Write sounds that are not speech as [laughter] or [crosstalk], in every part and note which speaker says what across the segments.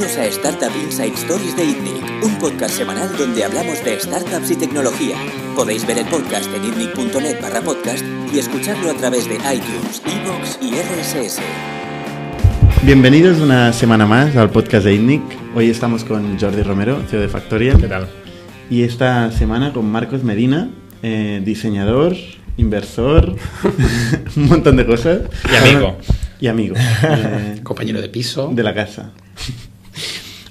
Speaker 1: Bienvenidos a Startup Inside Stories de ITNIC, un podcast semanal donde hablamos de startups y tecnología. Podéis ver el podcast en itnic.net barra podcast y escucharlo a través de iTunes, iVoox y RSS.
Speaker 2: Bienvenidos una semana más al podcast de ITNIC. Hoy estamos con Jordi Romero, CEO de Factorial.
Speaker 3: ¿Qué tal?
Speaker 2: Y esta semana con Marcos Medina, eh, diseñador, inversor, [laughs] un montón de cosas.
Speaker 3: Y amigo.
Speaker 2: Y amigo. eh, [laughs]
Speaker 4: compañero de piso.
Speaker 2: de la casa.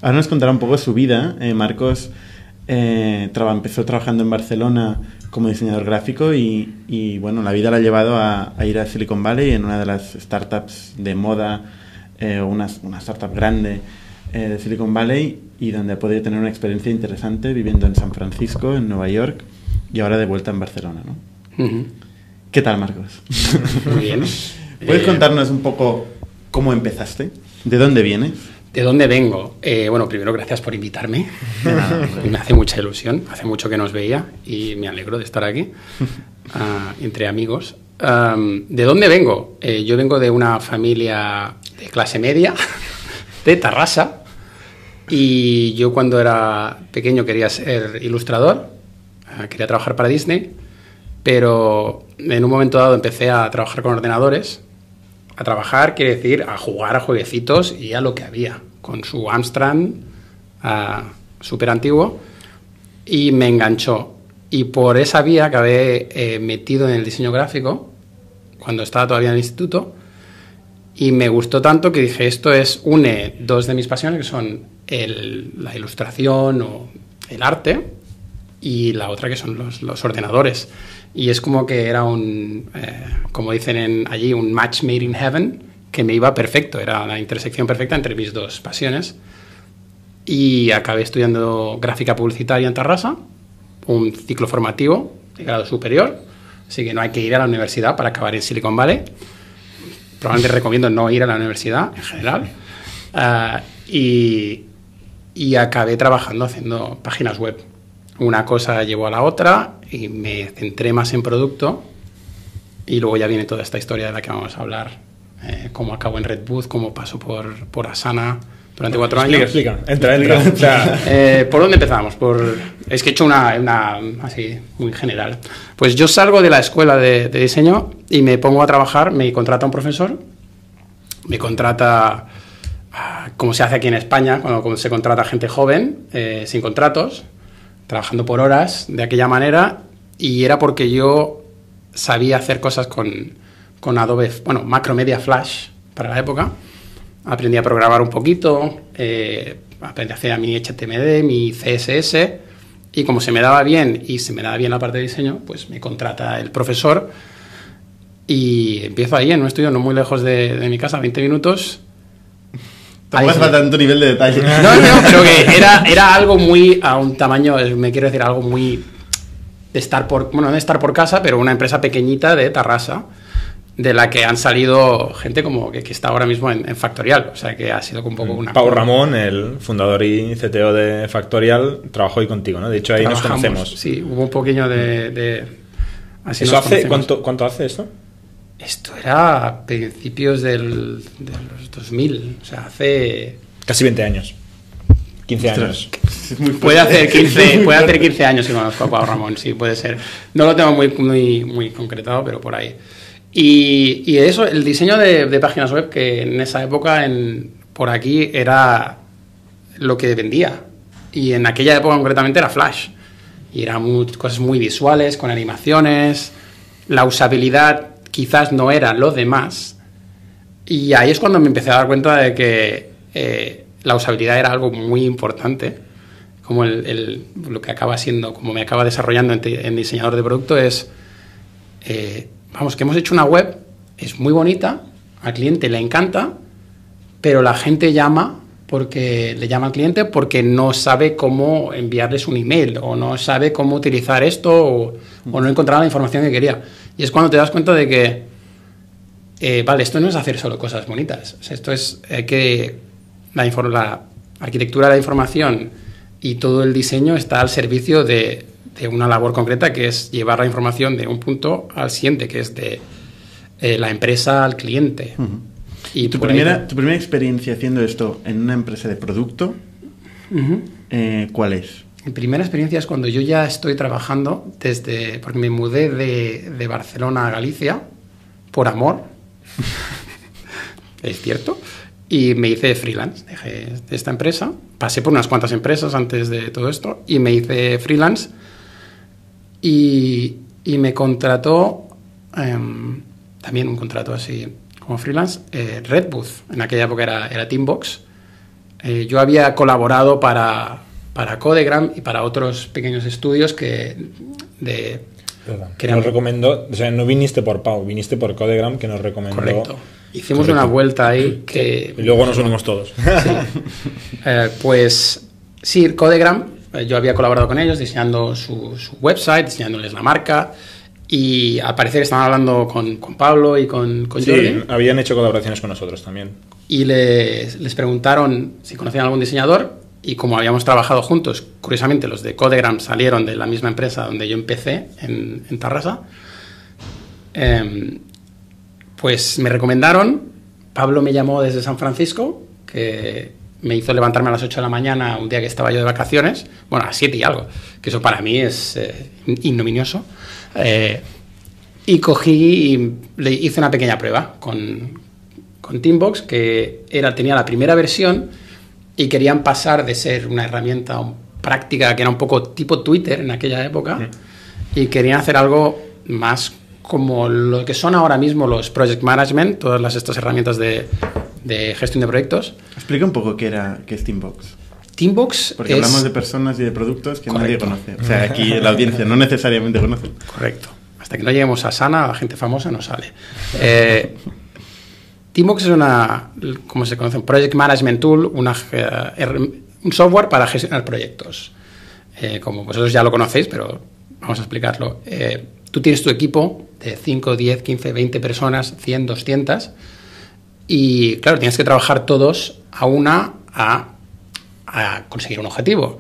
Speaker 2: Ahora nos contará un poco su vida. Eh, Marcos eh, traba- empezó trabajando en Barcelona como diseñador gráfico y, y, bueno, la vida la ha llevado a, a ir a Silicon Valley en una de las startups de moda, eh, una, una startup grande eh, de Silicon Valley y donde ha podido tener una experiencia interesante viviendo en San Francisco, en Nueva York y ahora de vuelta en Barcelona. ¿no? ¿Qué tal, Marcos?
Speaker 4: Muy bien. [laughs]
Speaker 2: ¿Puedes contarnos un poco cómo empezaste? ¿De dónde vienes?
Speaker 4: ¿De dónde vengo? Eh, bueno, primero gracias por invitarme. Me hace mucha ilusión. Hace mucho que nos veía y me alegro de estar aquí [laughs] ah, entre amigos. Am, ¿De dónde vengo? Eh, yo vengo de una familia de clase media, [laughs] de Tarrasa. Y yo cuando era pequeño quería ser ilustrador, ah, quería trabajar para Disney, pero en un momento dado empecé a trabajar con ordenadores. A trabajar quiere decir a jugar a jueguecitos y a lo que había, con su Amstrad ah, súper antiguo, y me enganchó. Y por esa vía acabé eh, metido en el diseño gráfico cuando estaba todavía en el instituto. Y me gustó tanto que dije, esto es, une dos de mis pasiones, que son la ilustración o el arte, y la otra que son los ordenadores. Y es como que era un, eh, como dicen en, allí, un match made in heaven, que me iba perfecto, era la intersección perfecta entre mis dos pasiones. Y acabé estudiando gráfica publicitaria en Tarrasa, un ciclo formativo de grado superior, así que no hay que ir a la universidad para acabar en Silicon Valley. Probablemente recomiendo no ir a la universidad en general. Ah, y, y acabé trabajando haciendo páginas web. Una cosa llevó a la otra y me centré más en producto. Y luego ya viene toda esta historia de la que vamos a hablar. eh, cómo acabo en Red Booth, cómo paso por, por Asana durante cuatro
Speaker 3: Explica,
Speaker 4: años.
Speaker 3: explica. Entra, entra. O sea, [laughs]
Speaker 4: Eh, ¿Por dónde empezamos? Por... Es que he hecho una, una así muy general. Pues yo salgo de la escuela de, de diseño y me pongo a trabajar, me contrata un profesor, me contrata, ah, como se hace aquí en España, cuando, cuando se contrata gente joven, eh, sin contratos, trabajando por horas de aquella manera, y era porque yo sabía hacer cosas con, con Adobe, bueno, Macromedia Flash para la época. Aprendí a programar un poquito, eh, aprendí a hacer mi HTML, mi CSS, y como se me daba bien y se me daba bien la parte de diseño, pues me contrata el profesor y empiezo ahí en un estudio no muy lejos de, de mi casa, 20 minutos.
Speaker 2: Tampoco hace falta tanto nivel de detalle.
Speaker 4: no, no, pero que era, era algo muy a un tamaño, eh, me quiero decir, algo muy de estar por, bueno, no de estar por casa, pero una empresa pequeñita de Tarrasa, de la que han salido gente como que, que está ahora mismo en, en Factorial. O sea que ha sido un poco una.
Speaker 3: Pau Ramón, el fundador y CTO de Factorial, trabajó ahí contigo, ¿no? De hecho, ahí nos conocemos.
Speaker 4: Sí, hubo un poquillo de. de- así
Speaker 3: ¿Eso
Speaker 4: nos
Speaker 3: hace,
Speaker 4: conocemos.
Speaker 3: cuánto, ¿Cuánto hace eso?
Speaker 4: Esto era a principios del, de los 2000, o sea, hace.
Speaker 3: Casi 20 años. 15
Speaker 2: Ostras.
Speaker 3: años. [laughs]
Speaker 2: Muy
Speaker 4: Puede hacer 15, [laughs] puede hacer 15 años que conozco a Pau Ramón, sí, puede ser. No lo tengo muy, muy, muy concretado, pero por ahí. Y, y eso, el diseño de, de páginas web, que en esa época en, por aquí era lo que vendía. Y en aquella época concretamente era Flash. Y eran muy- cosas muy visuales, con animaciones. La usabilidad quizás no era lo demás. Y ahí es cuando me empecé a dar cuenta de que eh, la usabilidad era algo muy importante. Como el, lo que acaba siendo, como me acaba desarrollando en diseñador de producto es, eh, vamos, que hemos hecho una web, es muy bonita, al cliente le encanta, pero la gente llama porque le llama al cliente porque no sabe cómo enviarles un email o no sabe cómo utilizar esto o, no encontraba la información que quería. Y es cuando te das cuenta de que eh, vale, esto no es hacer solo cosas bonitas. Esto es eh, que la, la arquitectura de la información y todo el diseño está al servicio de, de una labor concreta que es llevar la información de un punto al siguiente, que es de eh, la empresa al cliente. Y
Speaker 2: ¿Tu primera, ¿Tu primera experiencia haciendo esto en una empresa de producto, eh, cuál es?
Speaker 4: Mi primera experiencia es cuando yo ya estoy trabajando desde. porque me mudé de, de Barcelona a Galicia por amor. [laughs] es cierto. Y me hice freelance. Dejé esta empresa. Pasé por unas cuantas empresas antes de todo esto. Y me hice freelance. Y, y me contrató. em, también un contrato así como freelance. eh, Redbooth. En aquella época era, era Teambox. Eh, yo había colaborado para, para Codegram y para otros pequeños estudios que de
Speaker 3: Que
Speaker 4: que eran-
Speaker 3: nos recomendó, o sea, no viniste por Pau, viniste por Codegram que nos recomendó.
Speaker 4: correcto. Hicimos
Speaker 3: Correcto.
Speaker 4: una vuelta ahí que
Speaker 3: Y luego nos unimos todos.
Speaker 4: Eh, pues sí, Codegram, eh, yo había colaborado con ellos diseñando su, su website, diseñándoles la marca y al parecer estaban hablando con, con Pablo y con, con
Speaker 3: Sí,
Speaker 4: Jordi
Speaker 3: habían hecho colaboraciones con nosotros también.
Speaker 4: y les, les preguntaron si conocían algún diseñador y como habíamos trabajado juntos, curiosamente los de Codegram salieron de la misma empresa donde yo empecé en, en Tarrasa, em, pues me recomendaron, Pablo me llamó desde San Francisco, que me hizo levantarme a las 8 de la mañana un día que estaba yo de vacaciones, bueno, a las 7 y algo, que eso para mí es eh, ignominioso. Eh, y cogí y le hice una pequeña prueba con, con Teambox, que era, tenía la primera versión y querían pasar de ser una herramienta práctica que era un poco tipo Twitter en aquella época y querían hacer algo más como lo que son ahora mismo los project management, todas las, estas herramientas de, de gestión de proyectos.
Speaker 2: Explica un poco qué era qué es Teambox.
Speaker 4: Teambox
Speaker 2: Porque
Speaker 4: es...
Speaker 2: hablamos de personas y de productos que nadie
Speaker 4: Correcto.
Speaker 2: conoce. O sea, aquí la audiencia no necesariamente conoce.
Speaker 4: Correcto. Hasta que no lleguemos a Sana, la gente famosa no sale. Eh, Teambox es una, como se conoce, un Project Management Tool, una, eh, her- un software para gestionar proyectos. Eh, como vosotros ya lo conocéis, pero vamos a explicarlo. Eh, tú tienes tu equipo de 5, 10, 15, 20 personas, 100, 200, y claro, tienes que trabajar todos a una a, a conseguir un objetivo.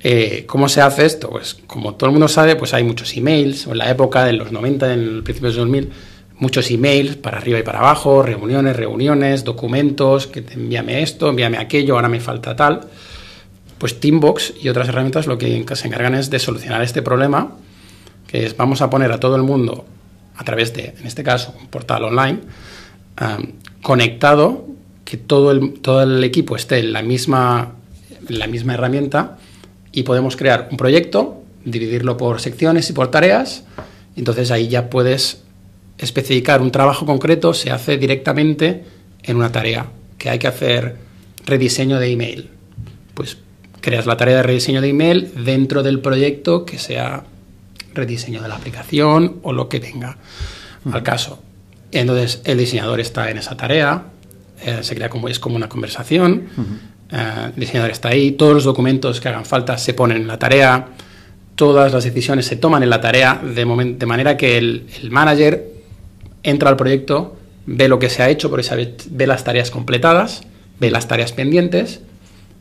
Speaker 4: Eh, ¿Cómo se hace esto? Pues como todo el mundo sabe, pues hay muchos emails, en la época de los 90, en el principio de 2000, muchos emails para arriba y para abajo, reuniones, reuniones, documentos, que envíame esto, envíame aquello, ahora me falta tal. Pues Teambox y otras herramientas lo que se encargan es de solucionar este problema, que es vamos a poner a todo el mundo a través de, en este caso, un portal online, conectado, que todo el, todo el equipo esté en la misma, la misma herramienta y podemos crear un proyecto, dividirlo por secciones y por tareas, entonces ahí ya puedes especificar un trabajo concreto, se hace directamente en una tarea, que hay que hacer rediseño de email. Pues creas la tarea de rediseño de email dentro del proyecto que sea rediseño de la aplicación o lo que venga al caso. Entonces el diseñador está en esa tarea, eh, se crea como es como una conversación, eh, el diseñador está ahí, todos los documentos que hagan falta se ponen en la tarea, todas las decisiones se toman en la tarea, de, manera que el, el manager entra al proyecto, ve lo que se ha hecho, por esa vez ve las tareas completadas, ve las tareas pendientes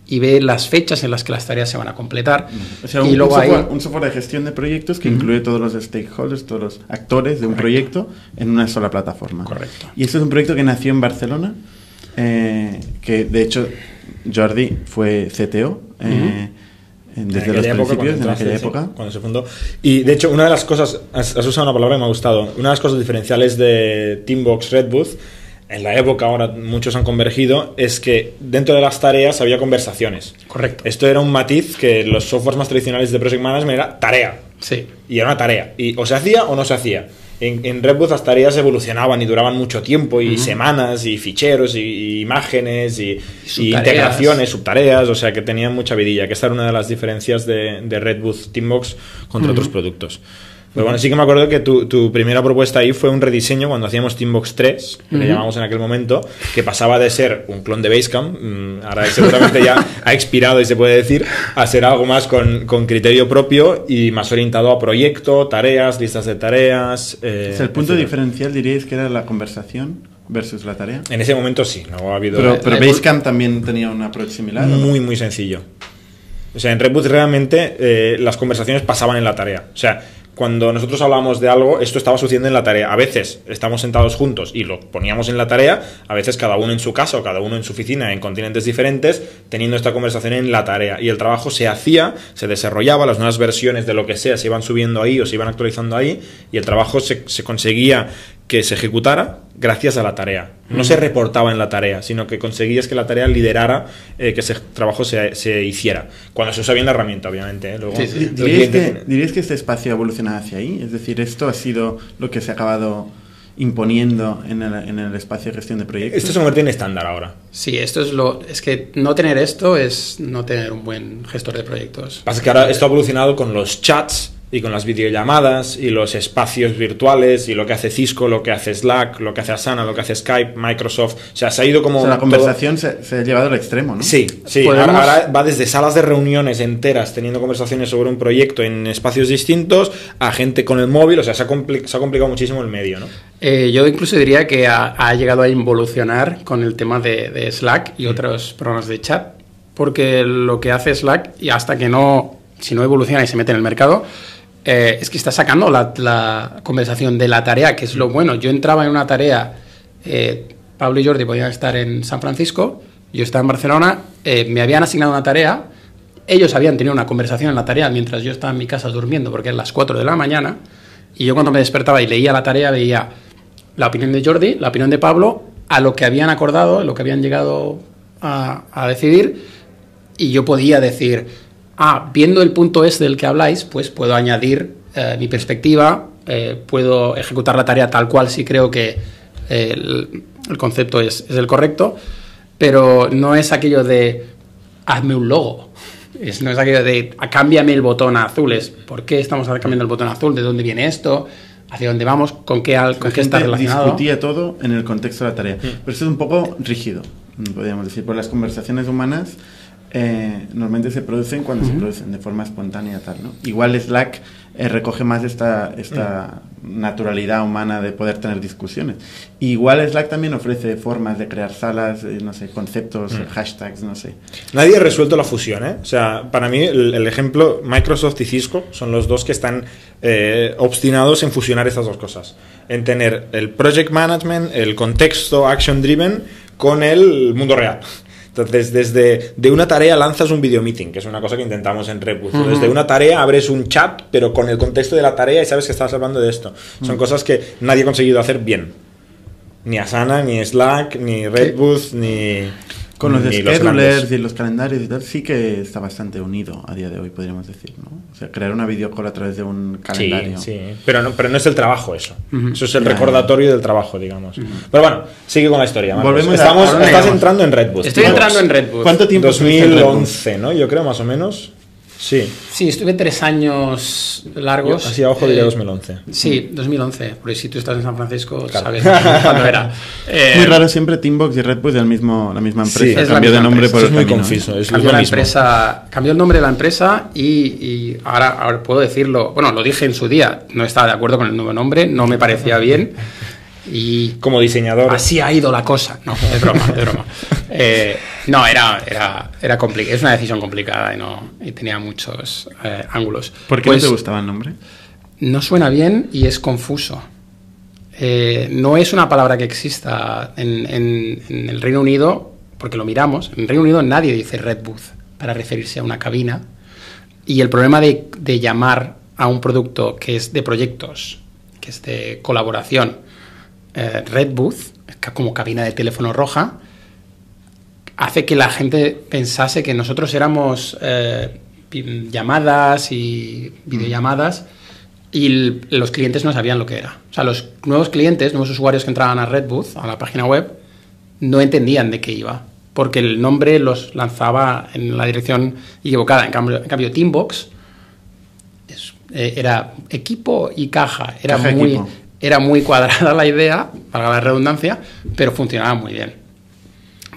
Speaker 4: y ve las fechas en las que las tareas se van a completar.
Speaker 2: O sea, un,
Speaker 4: y
Speaker 2: un
Speaker 4: luego ahí,
Speaker 2: software, un software de gestión de proyectos que incluye todos los stakeholders, todos los actores de un proyecto en una sola plataforma.
Speaker 4: Correcto.
Speaker 2: Y esto es un proyecto que nació en Barcelona, eh, que de hecho Jordi fue CTO eh, desde
Speaker 3: En
Speaker 2: los
Speaker 3: época,
Speaker 2: principios, en aquella
Speaker 3: sí,
Speaker 2: época.
Speaker 3: cuando se fundó. Y de hecho, una de las cosas, has, has usado una palabra que me ha gustado, una de las cosas diferenciales de Teambox Redbooth, en la época ahora muchos han convergido, es que dentro de las tareas había conversaciones.
Speaker 4: Correcto.
Speaker 3: Esto era un matiz que los softwares más tradicionales de Project Management era tarea.
Speaker 4: Sí.
Speaker 3: Y era una tarea. Y o se hacía o no se hacía. En, en Redbooth las tareas evolucionaban y duraban mucho tiempo, y semanas, y ficheros, y, y imágenes, y, integraciones, subtareas, o sea que tenían mucha vidilla, que esta era una de las diferencias de, de Redbooth Teambox contra otros productos. Pero bueno, sí que me acuerdo que tu, tu primera propuesta ahí fue un rediseño cuando hacíamos Teambox 3, que le llamamos en aquel momento, que pasaba de ser un clon de Basecamp, mm, ahora seguramente ya ha expirado y se puede decir, a ser algo más con, con criterio propio y más orientado a proyecto, tareas, listas de tareas. eh,
Speaker 2: O sea, el punto
Speaker 3: etcétera.
Speaker 2: diferencial diríais que era la conversación versus la tarea.
Speaker 3: En ese momento sí, no ha habido...
Speaker 2: Pero, pero
Speaker 4: la evol-
Speaker 2: Basecamp también tenía un approach similar.
Speaker 3: Muy, muy sencillo. O sea, en Redboot realmente eh, las conversaciones pasaban en la tarea. O sea, cuando nosotros hablamos de algo, esto estaba sucediendo en la tarea. A veces estamos sentados juntos y lo poníamos en la tarea, a veces cada uno en su casa o cada uno en su oficina en continentes diferentes, teniendo esta conversación en la tarea. Y el trabajo se hacía, se desarrollaba, las nuevas versiones de lo que sea se iban subiendo ahí o se iban actualizando ahí, y el trabajo se, se conseguía que se ejecutara gracias a la tarea. No se reportaba en la tarea, sino que conseguías que la tarea liderara eh, que ese trabajo se, se, hiciera. Cuando se usa bien la herramienta, obviamente. ¿eh? Luego,
Speaker 2: sí, sí. ¿Diríais, que, ¿Diríais que este espacio ha evolucionado hacia ahí? Es decir, ¿esto ha sido lo que se ha acabado imponiendo en el, en el espacio de gestión de proyectos?
Speaker 3: Esto se convierte en estándar ahora.
Speaker 4: Sí, esto es lo... Es que no tener esto es no tener un buen gestor de proyectos.
Speaker 3: Pasa que ahora esto ha evolucionado con los chats y con las videollamadas y los espacios virtuales y lo que hace Cisco, lo que hace Slack, lo que hace Asana, lo que hace Skype, Microsoft. O sea, se ha ido como...
Speaker 2: O sea, la conversación se, se, ha llevado al extremo, ¿no?
Speaker 3: Sí, sí. Ahora, ahora, va desde salas de reuniones enteras teniendo conversaciones sobre un proyecto en espacios distintos a gente con el móvil. O sea, se ha, compli se ha complicado muchísimo el medio, ¿no?
Speaker 4: Eh, yo incluso diría que ha, ha, llegado a involucionar con el tema de, de Slack y mm. otros programas de chat. Porque lo que hace Slack, y hasta que no... Si no evoluciona y se mete en el mercado eh, es que está sacando la, la, conversación de la tarea, que es lo bueno. Yo entraba en una tarea, eh, Pablo y Jordi podían estar en San Francisco, yo estaba en Barcelona, eh, me habían asignado una tarea, ellos habían tenido una conversación en la tarea mientras yo estaba en mi casa durmiendo, porque es las 4 de la mañana, y yo cuando me despertaba y leía la tarea veía la opinión de Jordi, la opinión de Pablo, a lo que habían acordado, lo que habían llegado a, a decidir, y yo podía decir, ah, viendo el punto S del que habláis, pues puedo añadir eh, mi perspectiva, eh, puedo ejecutar la tarea tal cual si creo que eh, el, el, concepto es, es, el correcto, pero no es aquello de hazme un logo. Es, no es aquello de cámbiame el botón a azul, es por qué estamos cambiando el botón a azul, de dónde viene esto, hacia dónde vamos, con qué, al, con qué está relacionado.
Speaker 2: discutía todo en el contexto de la tarea. Mm. Pero eso es un poco rígido, podríamos decir, por las conversaciones humanas eh, normalmente se producen cuando uh -huh. se producen de forma espontánea tal, ¿no? Igual Slack eh, recoge más esta, esta uh -huh. naturalidad humana de poder tener discusiones. Igual Slack también ofrece formas de crear salas, eh, no sé, conceptos, uh -huh. hashtags, no sé.
Speaker 3: Nadie ha resuelto la fusión, ¿eh? O sea, para mí el, el ejemplo, Microsoft y Cisco son los dos que están obstinados en fusionar estas dos cosas. En tener el project management, el contexto action driven con el mundo real. Entonces, desde de una tarea lanzas un video meeting, que es una cosa que intentamos en Repus. Uh -huh. Desde una tarea abres un chat, pero con el contexto de la tarea y sabes que estás hablando de esto. Uh -huh. Son cosas que nadie ha conseguido hacer bien. Ni Asana, ni Slack, ni Redbooth, ni...
Speaker 2: Con los schedulers y los calendarios y tal, sí que está bastante unido a día de hoy, podríamos decir, ¿no? O sea, crear una videocall a través de un calendario.
Speaker 3: Sí, sí. Pero no, pero no es el trabajo eso. Uh -huh. Eso es el yeah. recordatorio del trabajo, digamos. Uh -huh. Pero bueno, sigue con la historia. Marcos.
Speaker 2: Volvemos
Speaker 3: Estamos,
Speaker 2: a,
Speaker 3: estás entrando en Redboost.
Speaker 4: Estoy entrando en Redboost.
Speaker 2: ¿Cuánto tiempo
Speaker 3: 2011, ¿no? Yo creo, más o menos. Sí.
Speaker 4: Sí, estuve tres años largos.
Speaker 3: Yo, así abajo diría 2011.
Speaker 4: Sí, 2011. Porque si tú estás en San Francisco, claro. sabes cuándo era. [laughs]
Speaker 2: Eh, muy raro siempre Teambox y Redboost del mismo, la misma empresa. Sí, cambió de nombre
Speaker 3: empresa.
Speaker 2: por
Speaker 3: es muy camino, confuso. Es
Speaker 4: cambió,
Speaker 3: la
Speaker 4: empresa, cambió el nombre de la empresa y, y ahora, ahora, puedo decirlo. Bueno, lo dije en su día. No estaba de acuerdo con el nuevo nombre, no me parecía bien. Y
Speaker 3: como diseñador.
Speaker 4: Así ha ido la cosa. No, [laughs] es broma, es broma. Eh, no, era, era, era es una decisión complicada y, no, y tenía muchos eh, ángulos.
Speaker 2: ¿Por qué pues, no te gustaba el nombre?
Speaker 4: No suena bien y es confuso. Eh, no es una palabra que exista en, en, en, el Reino Unido, porque lo miramos. En el Reino Unido nadie dice Red Booth para referirse a una cabina. Y el problema de, de llamar a un producto que es de proyectos, que es de colaboración, eh, Red Booth, como cabina de teléfono roja, hace que la gente pensase que nosotros éramos eh, llamadas y videollamadas y los clientes no sabían lo que era. O sea, los nuevos clientes, nuevos usuarios que entraban a Red Booth, a la página web, no entendían de qué iba, porque el nombre los lanzaba en la dirección equivocada. En cambio, en cambio Teambox es, eh, era equipo y caja, era
Speaker 2: caja
Speaker 4: muy...
Speaker 2: Equipo
Speaker 4: era muy cuadrada la idea, para la redundancia, pero funcionaba muy bien.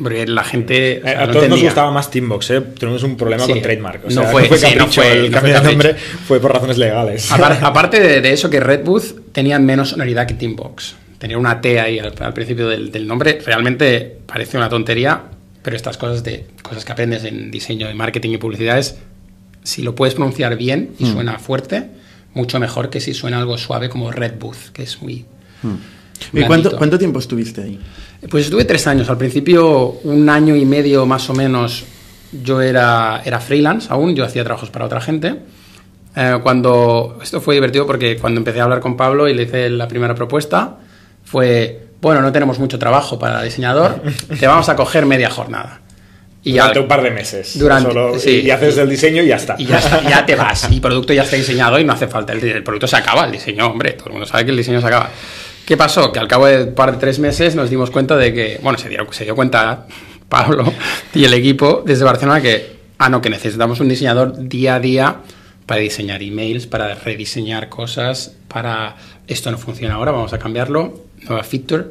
Speaker 4: Porque la gente.
Speaker 3: O sea, a no todos entendía. nos gustaba más Teambox, ¿eh? Tenemos un problema sí. con trademark. O sea,
Speaker 4: no, fue,
Speaker 3: no fue
Speaker 4: capricho,
Speaker 3: sí, no fue,
Speaker 4: el
Speaker 3: cambio de nombre fue por razones legales.
Speaker 4: Aparte, [laughs] aparte de, de, eso, que Red Booth tenía menos sonoridad que Teambox. Tenía una T ahí al, al principio del, del, nombre. Realmente parece una tontería, pero estas cosas de cosas que aprendes en diseño, de marketing y publicidad es si lo puedes pronunciar bien y mm. suena fuerte, mucho mejor que si suena algo suave como Red Booth, que es muy...
Speaker 2: ¿Y cuánto, cuánto tiempo estuviste ahí?
Speaker 4: Pues estuve tres años. Al principio, un año y medio más o menos, yo era, era freelance aún, yo hacía trabajos para otra gente. Eh, cuando esto fue divertido porque cuando empecé a hablar con Pablo y le hice la primera propuesta fue bueno no tenemos mucho trabajo para diseñador te vamos a coger media jornada
Speaker 3: y durante un par de meses.
Speaker 4: durante,
Speaker 3: sí, y haces el diseño y ya está.
Speaker 4: Y ya, ya te vas. Y el producto ya está diseñado y no hace falta el, el, producto se acaba el diseño hombre todo el mundo sabe que el diseño se acaba. Qué pasó que al cabo de un par de tres meses nos dimos cuenta de que bueno se dio, se dio cuenta [laughs] Pablo y el equipo desde Barcelona que ah no que necesitamos un diseñador día a día para diseñar emails, para rediseñar cosas, para esto no funciona ahora, vamos a cambiarlo, nueva feature.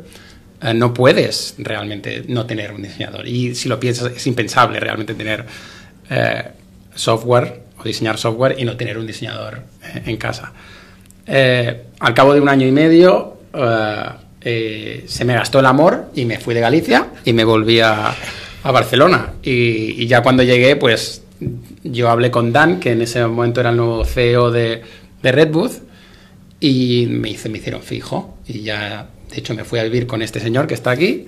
Speaker 4: Uh, no puedes realmente no tener un diseñador. Y si lo piensas, es impensable realmente tener uh, software o diseñar software y no tener un diseñador uh, en casa. al cabo de un año y medio se me gastó el amor y me fui de Galicia y me volví a, a Barcelona. Y, ya cuando llegué, pues yo hablé con Dan, que en ese momento era el nuevo CEO de, de Redbooth, y me, hice, me hicieron fijo. Y ya, de hecho, me fui a vivir con este señor que está aquí,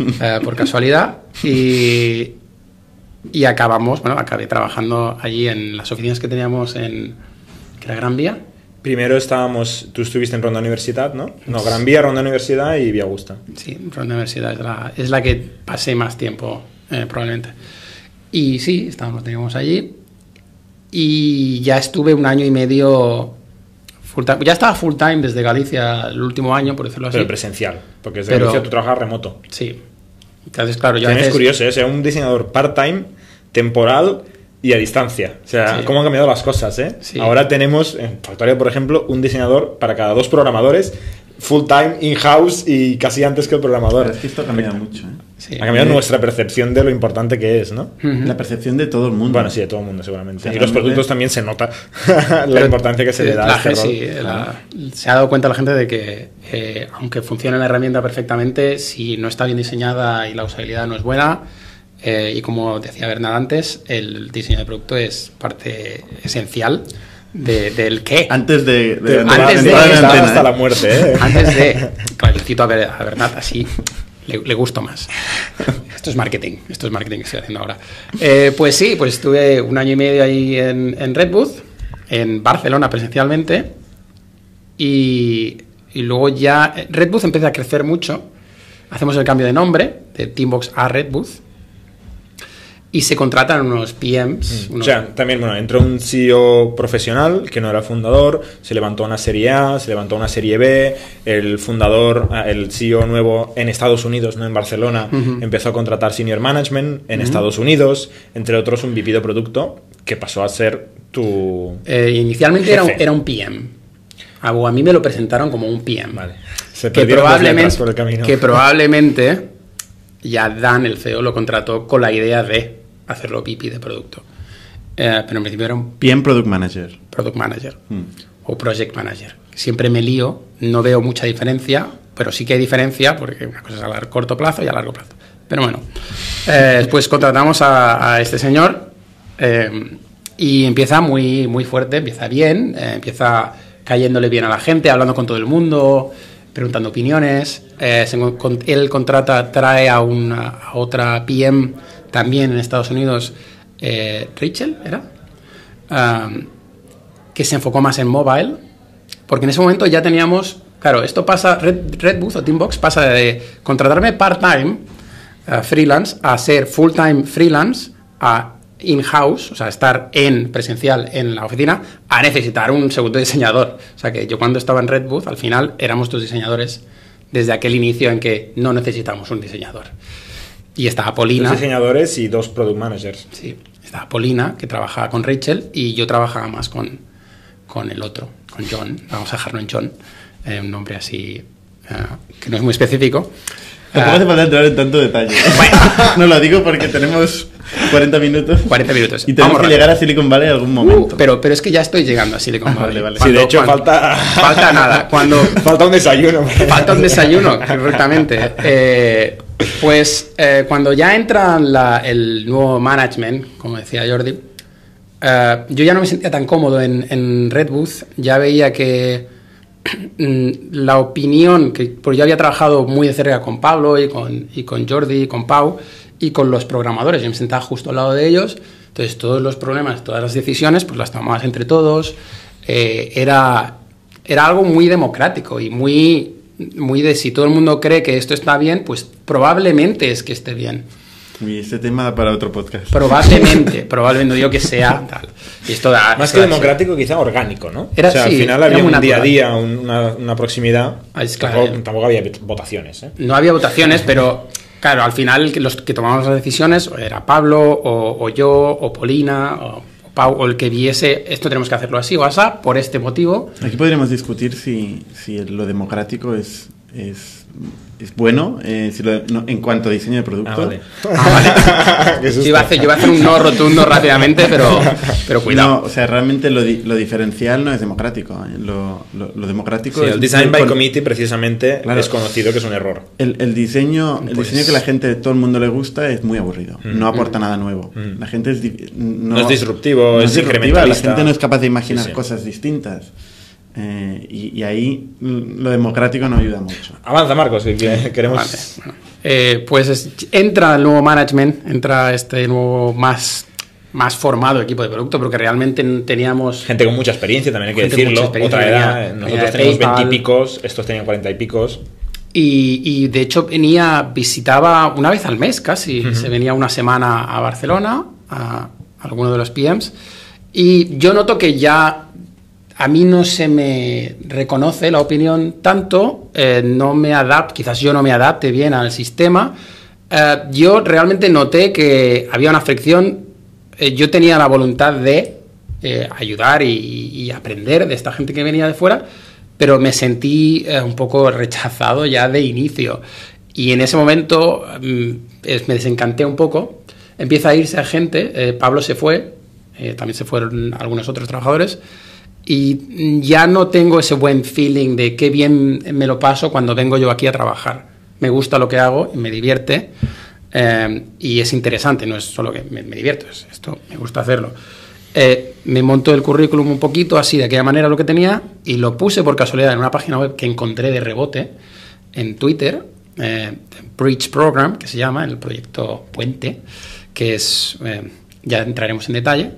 Speaker 4: eh, por casualidad, y, y acabamos, bueno, acabé trabajando allí en las oficinas que teníamos en que era Gran Vía.
Speaker 3: Primero estábamos, tú estuviste en Ronda Universidad, ¿no? No, Gran Vía, Ronda Universidad y Vía Augusta.
Speaker 4: Sí, Ronda Universidad es la, es la que pasé más tiempo, eh, probablemente. Y sí, estábamos, teníamos allí. Y ya estuve un año y medio full time. Ya estaba full time desde Galicia el último año, por decirlo así.
Speaker 3: Pero presencial, porque desde Pero, Galicia tú trabajas remoto.
Speaker 4: Sí. Entonces, claro, ya.
Speaker 3: Es curioso, ¿eh? O sea, un diseñador part-time, temporal y a distancia. O sea, sí. cómo han cambiado las cosas, ¿eh? Sí. Ahora tenemos en Factoria, por ejemplo, un diseñador para cada dos programadores full time, in-house y casi antes que el programador.
Speaker 2: Pero es que esto ha cambiado mucho. ¿eh?
Speaker 3: Sí. Ha cambiado nuestra percepción de lo importante que es, ¿no?
Speaker 2: Uh -huh. La percepción de todo el mundo.
Speaker 3: Bueno, sí, de todo el mundo, seguramente. O sea, y los productos también se nota [laughs] la Pero importancia que se le da
Speaker 4: la
Speaker 3: a este
Speaker 4: sí, la, se ha dado cuenta la gente de que, eh, aunque funcione la herramienta perfectamente, si no está bien diseñada y la usabilidad no es buena, eh, y como decía Bernard antes, el diseño de producto es parte esencial de, del qué.
Speaker 2: Antes de, de,
Speaker 4: de antes de,
Speaker 3: hasta la muerte. ¿eh?
Speaker 4: Antes de. Claro, cito a, Ber, a Bernat así. Le, le, gusto más. Esto es marketing. Esto es marketing que estoy haciendo ahora. Eh, pues sí, pues estuve un año y medio ahí en, en Redbooth, en Barcelona presencialmente. Y, y luego ya. Redbooth empieza a crecer mucho. Hacemos el cambio de nombre de Teambox a Redbooth y se contratan unos PMs.
Speaker 3: Unos... O sea, también, bueno, entró un CEO profesional que no era fundador, se levantó una serie A, se levantó una serie B, el fundador, el CEO nuevo en Estados Unidos, no en Barcelona, uh -huh. empezó a contratar senior management en uh -huh. Estados Unidos, entre otros un VP de producto que pasó a ser tu...
Speaker 4: Eh, inicialmente era un, era un, PM. A, a mí me lo presentaron como un PM.
Speaker 3: Vale. Se
Speaker 4: que probablemente, por el camino. que [laughs] probablemente ya Dan, el CEO, lo contrató con la idea de hacerlo pipi de producto. Eh, pero en principio era un...
Speaker 2: PM Product Manager.
Speaker 4: Product Manager. Mm. O Project Manager. Siempre me lío, no veo mucha diferencia, pero sí que hay diferencia porque una cosa es a largo, corto plazo y a largo plazo. Pero bueno, eh, después contratamos a, a este señor eh, y empieza muy, muy fuerte, empieza bien, eh, empieza cayéndole bien a la gente, hablando con todo el mundo, preguntando opiniones. Eh, se, con, él contrata, trae a, una, a otra PM también en Estados Unidos, eh, Rachel, ¿era? Que se enfocó más en mobile, porque en ese momento ya teníamos, claro, esto pasa, Red, o Teambox pasa de contratarme part-time, uh, freelance, a ser full-time freelance, a in-house, o sea, estar en presencial en la oficina, a necesitar un segundo [laughs] diseñador. O sea, que yo cuando estaba en Red Booth, al final éramos dos diseñadores desde aquel inicio en que no necesitamos un diseñador. Y estaba Polina.
Speaker 3: Dos diseñadores y dos product managers.
Speaker 4: Sí, estaba Polina, que trabajaba con Rachel, y yo trabajaba más con, con el otro, con John. Vamos a dejarlo en John, eh, un nombre así uh, que no es muy específico.
Speaker 2: Tampoco hace falta entrar en tanto detalle.
Speaker 4: Bueno. [laughs]
Speaker 2: no lo digo porque tenemos 40 minutos.
Speaker 4: 40 minutos.
Speaker 2: Y tenemos Vamos que llegar a Silicon Valley en algún momento.
Speaker 4: Uh, pero, pero es que ya estoy llegando a Silicon Valley.
Speaker 2: vale, vale.
Speaker 3: Sí, de hecho,
Speaker 4: cuando,
Speaker 3: falta.
Speaker 4: Falta nada. Cuando, [laughs]
Speaker 3: falta un desayuno.
Speaker 4: Falta un desayuno, [laughs] correctamente. Eh, pues eh, cuando ya entra el nuevo management, como decía Jordi, eh, yo ya no me sentía tan cómodo en, en ya veía que mm, la opinión, que porque yo había trabajado muy de cerca con Pablo y con, y con Jordi y con Pau y con los programadores, yo me sentaba justo al lado de ellos, entonces todos los problemas, todas las decisiones, pues las tomabas entre todos, eh, era, era algo muy democrático y muy, muy de si todo el mundo cree que esto está bien, pues probablemente es que esté bien.
Speaker 2: Y este tema da para otro podcast.
Speaker 4: Probablemente, [laughs] probablemente digo que sea tal. Y esto da-
Speaker 3: Más que democrático, quizá orgánico, ¿no?
Speaker 4: Era
Speaker 3: o sea,
Speaker 4: así,
Speaker 3: al final había un día a día, un- una, una proximidad.
Speaker 4: Es claro.
Speaker 3: tampoco, tampoco había votaciones, ¿eh?
Speaker 4: No había votaciones, pero claro, al final que los que tomábamos las decisiones era Pablo o, o yo o Polina o Pau o el que viese esto tenemos que hacerlo así o así por este motivo.
Speaker 2: Aquí podríamos discutir si, si lo democrático es, es, es bueno eh, si lo- no, en cuanto a diseño de producto.
Speaker 3: Ah, vale. [laughs]
Speaker 4: Ah, Yo [laughs]
Speaker 3: susto.
Speaker 4: iba, a hacer, yo iba a hacer un no rotundo rápidamente, pero, pero cuidado.
Speaker 2: No, o sea, realmente lo, di- lo diferencial no es democrático. ¿eh? Lo, lo- lo democrático
Speaker 3: Sí,
Speaker 2: es
Speaker 3: el design by
Speaker 2: con-
Speaker 3: committee precisamente
Speaker 2: Claro.
Speaker 3: es conocido que es un error.
Speaker 2: El, el diseño, el
Speaker 3: Pues-
Speaker 2: diseño que la gente, todo el mundo le gusta, es muy aburrido.
Speaker 3: Mm.
Speaker 2: No aporta nada nuevo.
Speaker 3: Mm.
Speaker 2: La gente es no,
Speaker 3: No es disruptivo,
Speaker 2: no
Speaker 3: es
Speaker 2: disruptiva, La gente no es capaz de imaginar
Speaker 3: Sí, sí.
Speaker 2: cosas distintas. Eh, y, y ahí lo democrático no ayuda mucho.
Speaker 3: Avanza, Marcos, que- que queremos...
Speaker 4: Vale. Eh, pues es- entra el nuevo management, entra este nuevo más, más formado equipo de producto, porque realmente teníamos
Speaker 3: Gente con mucha experiencia, también hay que decirlo. Otra edad. Nosotros teníamos
Speaker 4: PayPal.
Speaker 3: 20 y picos, estos tenían 40 y picos.
Speaker 4: Y, y, de hecho venía, visitaba una vez al mes casi, se venía una semana a Barcelona, a alguno de los PMs, y yo noto que ya a mí no se me reconoce la opinión tanto, eh, no me adapto, quizás yo no me adapte bien al sistema. Eh, yo realmente noté que había una fricción, eh, yo tenía la voluntad de ayudar y, aprender de esta gente que venía de fuera, pero me sentí un poco rechazado ya de inicio. Y en ese momento mm, me desencanté un poco. Empieza a irse gente, eh, Pablo se fue, también se fueron algunos otros trabajadores, y ya no tengo ese buen feeling de qué bien me lo paso cuando vengo yo aquí a trabajar. Me gusta lo que hago, me divierte, eh, y es interesante, no es solo que me, me divierto, es esto, me gusta hacerlo. Eh, me montó el currículum un poquito así, de aquella manera lo que tenía, y lo puse por casualidad en una página web que encontré de rebote en Twitter, eh, Bridge Program, que se llama, el proyecto Puente, que es, eh, ya entraremos en detalle,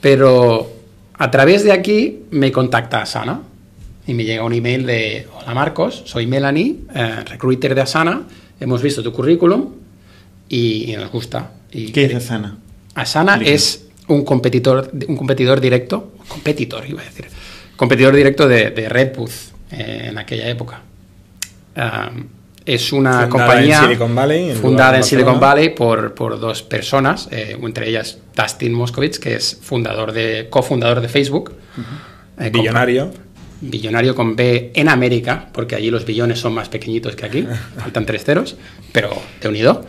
Speaker 4: pero a través de aquí me contacta Asana y me llega un email de, hola Marcos, soy Melanie, eh, recruiter de Asana, hemos visto tu currículum y, y nos gusta. Y
Speaker 2: ¿Qué es Asana?
Speaker 4: Asana es un competidor, un competidor directo, competidor iba a decir, competidor directo de, de Red Booth eh, en aquella época. Um, es una
Speaker 3: Fundada
Speaker 4: compañía
Speaker 3: en Silicon Valley, en
Speaker 4: fundada en. Silicon Valley por, por dos personas, eh, entre ellas Dustin Moskovitz, que es fundador de, cofundador de Facebook. eh, con-
Speaker 3: Billonario.
Speaker 4: billonario con B en América, porque allí los billones son más pequeñitos que aquí, [laughs] faltan tres ceros, pero de unido.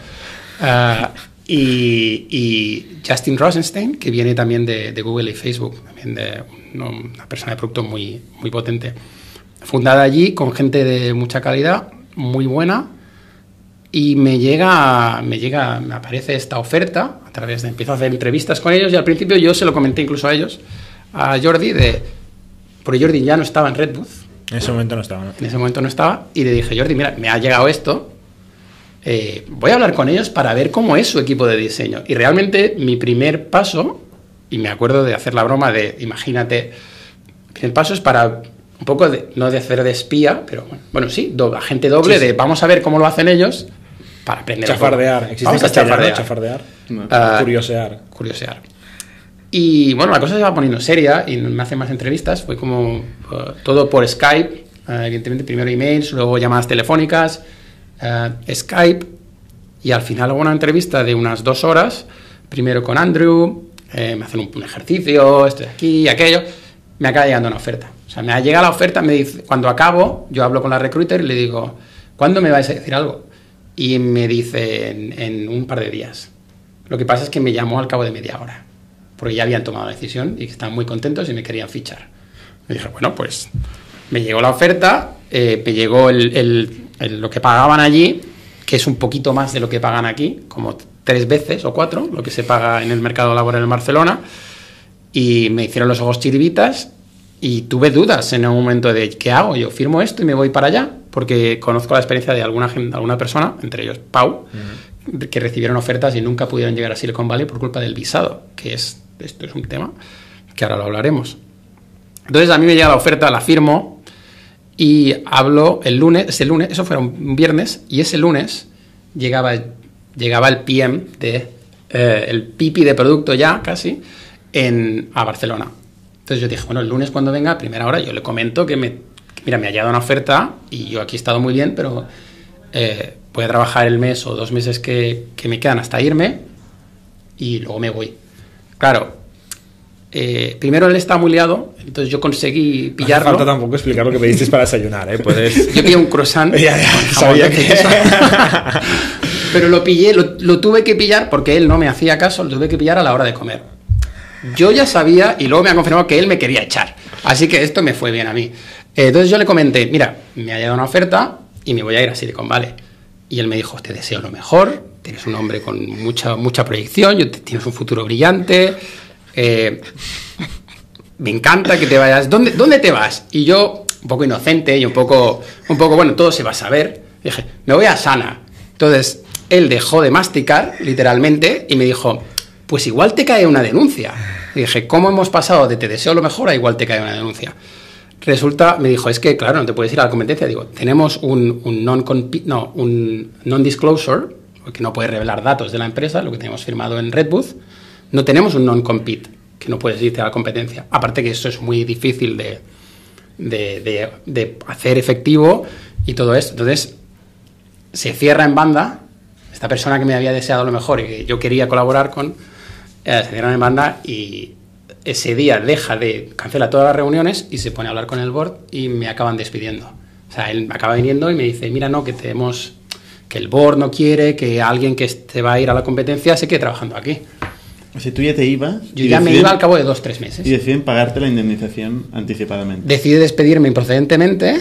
Speaker 4: Ah, y, y Justin Rosenstein, que viene también de, de Google y Facebook, también de una persona de producto muy, muy potente. Fundada allí con gente de mucha calidad, muy buena, y me llega, me llega, me aparece esta oferta a través de, empiezo a hacer entrevistas con ellos y al principio yo se lo comenté incluso a ellos, a Jordi, de, porque Jordi ya no estaba en Red Booth,
Speaker 3: En ese momento no estaba. ¿no?
Speaker 4: en ese momento no estaba, y le dije, Jordi, mira, me ha llegado esto, eh, voy a hablar con ellos para ver cómo es su equipo de diseño. Y realmente mi primer paso, y me acuerdo de hacer la broma de, imagínate, el primer paso es para un poco, de, no de hacer de espía, pero bueno, bueno sí, do- agente doble
Speaker 3: Sí, sí.
Speaker 4: de vamos a ver cómo lo hacen ellos para aprender.
Speaker 3: Chafardear. ¿Existe
Speaker 4: Vamos a chafardear.
Speaker 3: chafardear?
Speaker 4: Ah,
Speaker 3: Curiosear.
Speaker 4: curiosear. Y bueno, la cosa se va poniendo seria y me hacen más entrevistas. Fue como uh, todo por Skype, uh, evidentemente, primero emails, luego llamadas telefónicas, uh, Skype y al final hago una entrevista de unas dos horas, primero con Andrew, eh, me hacen un, un ejercicio, estoy aquí, aquello, me acaba llegando una oferta. O sea, me ha llegado la oferta, me dice, cuando acabo, yo hablo con la recruiter y le digo, ¿cuándo me vais a decir algo? Y me dice en, un par de días. Lo que pasa es que me llamó al cabo de media hora, porque ya habían tomado la decisión y que estaban muy contentos y me querían fichar. Me dije, bueno, pues me llegó la oferta, eh, me llegó el- lo que pagaban allí, que es un poquito más de lo que pagan aquí, como tres veces o cuatro, lo que se paga en el mercado laboral en Barcelona. Y me hicieron los ojos chiribitas y tuve dudas en un momento de ¿qué hago? Yo firmo esto y me voy para allá porque conozco la experiencia de alguna, alguna persona, entre ellos Pau, que recibieron ofertas y nunca pudieron llegar a Silicon Valley por culpa del visado, que es, esto es un tema que ahora lo hablaremos. Entonces a mí me llega la oferta, la firmo y hablo el lunes, ese lunes, eso fue un viernes, y ese lunes llegaba, llegaba el PM de, eh, el pipi de producto ya casi, en, a Barcelona. Entonces yo dije, bueno, el lunes cuando venga, a primera hora, yo le comento que me, que mira, me ha llegado una oferta y yo aquí he estado muy bien, pero eh, voy a trabajar el mes o dos meses que, que me quedan hasta irme y luego me voy. Claro, eh, primero él estaba muy liado, entonces yo conseguí
Speaker 3: No hace
Speaker 4: pillarlo.
Speaker 3: falta tampoco explicar lo que pediste para desayunar, ¿eh? Puedes... [laughs]
Speaker 4: Yo pillé un croissant. [laughs]
Speaker 3: Ya, ya, sabía que-
Speaker 4: queso. [laughs] Pero lo pillé, lo, lo tuve que pillar porque él no me hacía caso, lo tuve que pillar a la hora de comer. Yo ya sabía y luego me ha confirmado que él me quería echar. Así que esto me fue bien a mí. Eh, Entonces yo le comenté, mira, me ha llegado una oferta y me voy a ir a Silicon Valley. Y él me dijo, te deseo lo mejor, tienes un hombre con mucha, mucha proyección, tienes un futuro brillante, eh, me encanta que te vayas. ¿Dónde, ¿Dónde te vas? Y yo, un poco inocente y un poco, un poco, bueno, todo se va a saber. Dije, me voy a Sana. Entonces, él dejó de masticar, literalmente, y me dijo, pues igual te cae una denuncia. Dije, ¿cómo hemos pasado de te deseo lo mejor a igual te cae una denuncia? Resulta, me dijo, es que claro, no te puedes ir a la competencia. Digo, tenemos un, un non no, un non-disclosure, que no puedes revelar datos de la empresa, lo que tenemos firmado en Redbooth. No tenemos un non-compete, que no puedes irte a la competencia. Aparte que eso es muy difícil de, de, de- de hacer efectivo y todo esto. Entonces, se cierra en banda. Esta persona que me había deseado lo mejor y que yo quería colaborar con, eh, se cierra en banda y ese día deja de, cancela todas las reuniones y se pone a hablar con el board y me acaban despidiendo. O sea, él me acaba viniendo y me dice, mira, no, que tenemos, que el board no quiere, que alguien que se va a ir a la competencia se quede trabajando aquí.
Speaker 2: O sea, tú ya te ibas.
Speaker 4: Yo ya me
Speaker 2: deciden-
Speaker 4: iba al cabo de dos, tres meses.
Speaker 2: Y deciden pagarte la indemnización anticipadamente.
Speaker 4: Decidí despedirme improcedentemente.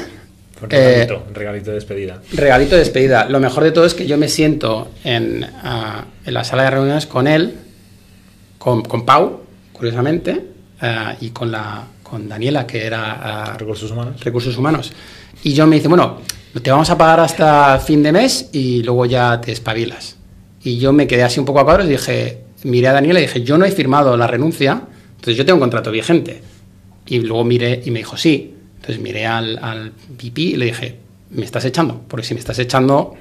Speaker 4: Eh,
Speaker 3: regalito, un regalito de despedida.
Speaker 4: Regalito de despedida. Lo mejor de todo es que yo me siento en, ah, en la sala de reuniones con él, con, con Pau, curiosamente, ah, y con, la, con Daniela, que era ah,
Speaker 3: Recursos humanos.
Speaker 4: recursos humanos. Y yo me dice, bueno, te vamos a pagar hasta fin de mes y luego ya te espabilas. Y yo me quedé así un poco a cuadros y dije, miré a Daniela y dije, yo no he firmado la renuncia, entonces yo tengo un contrato vigente. Y luego miré y me dijo, sí. Entonces miré al, al VP y le dije, me estás echando, porque si me estás echando,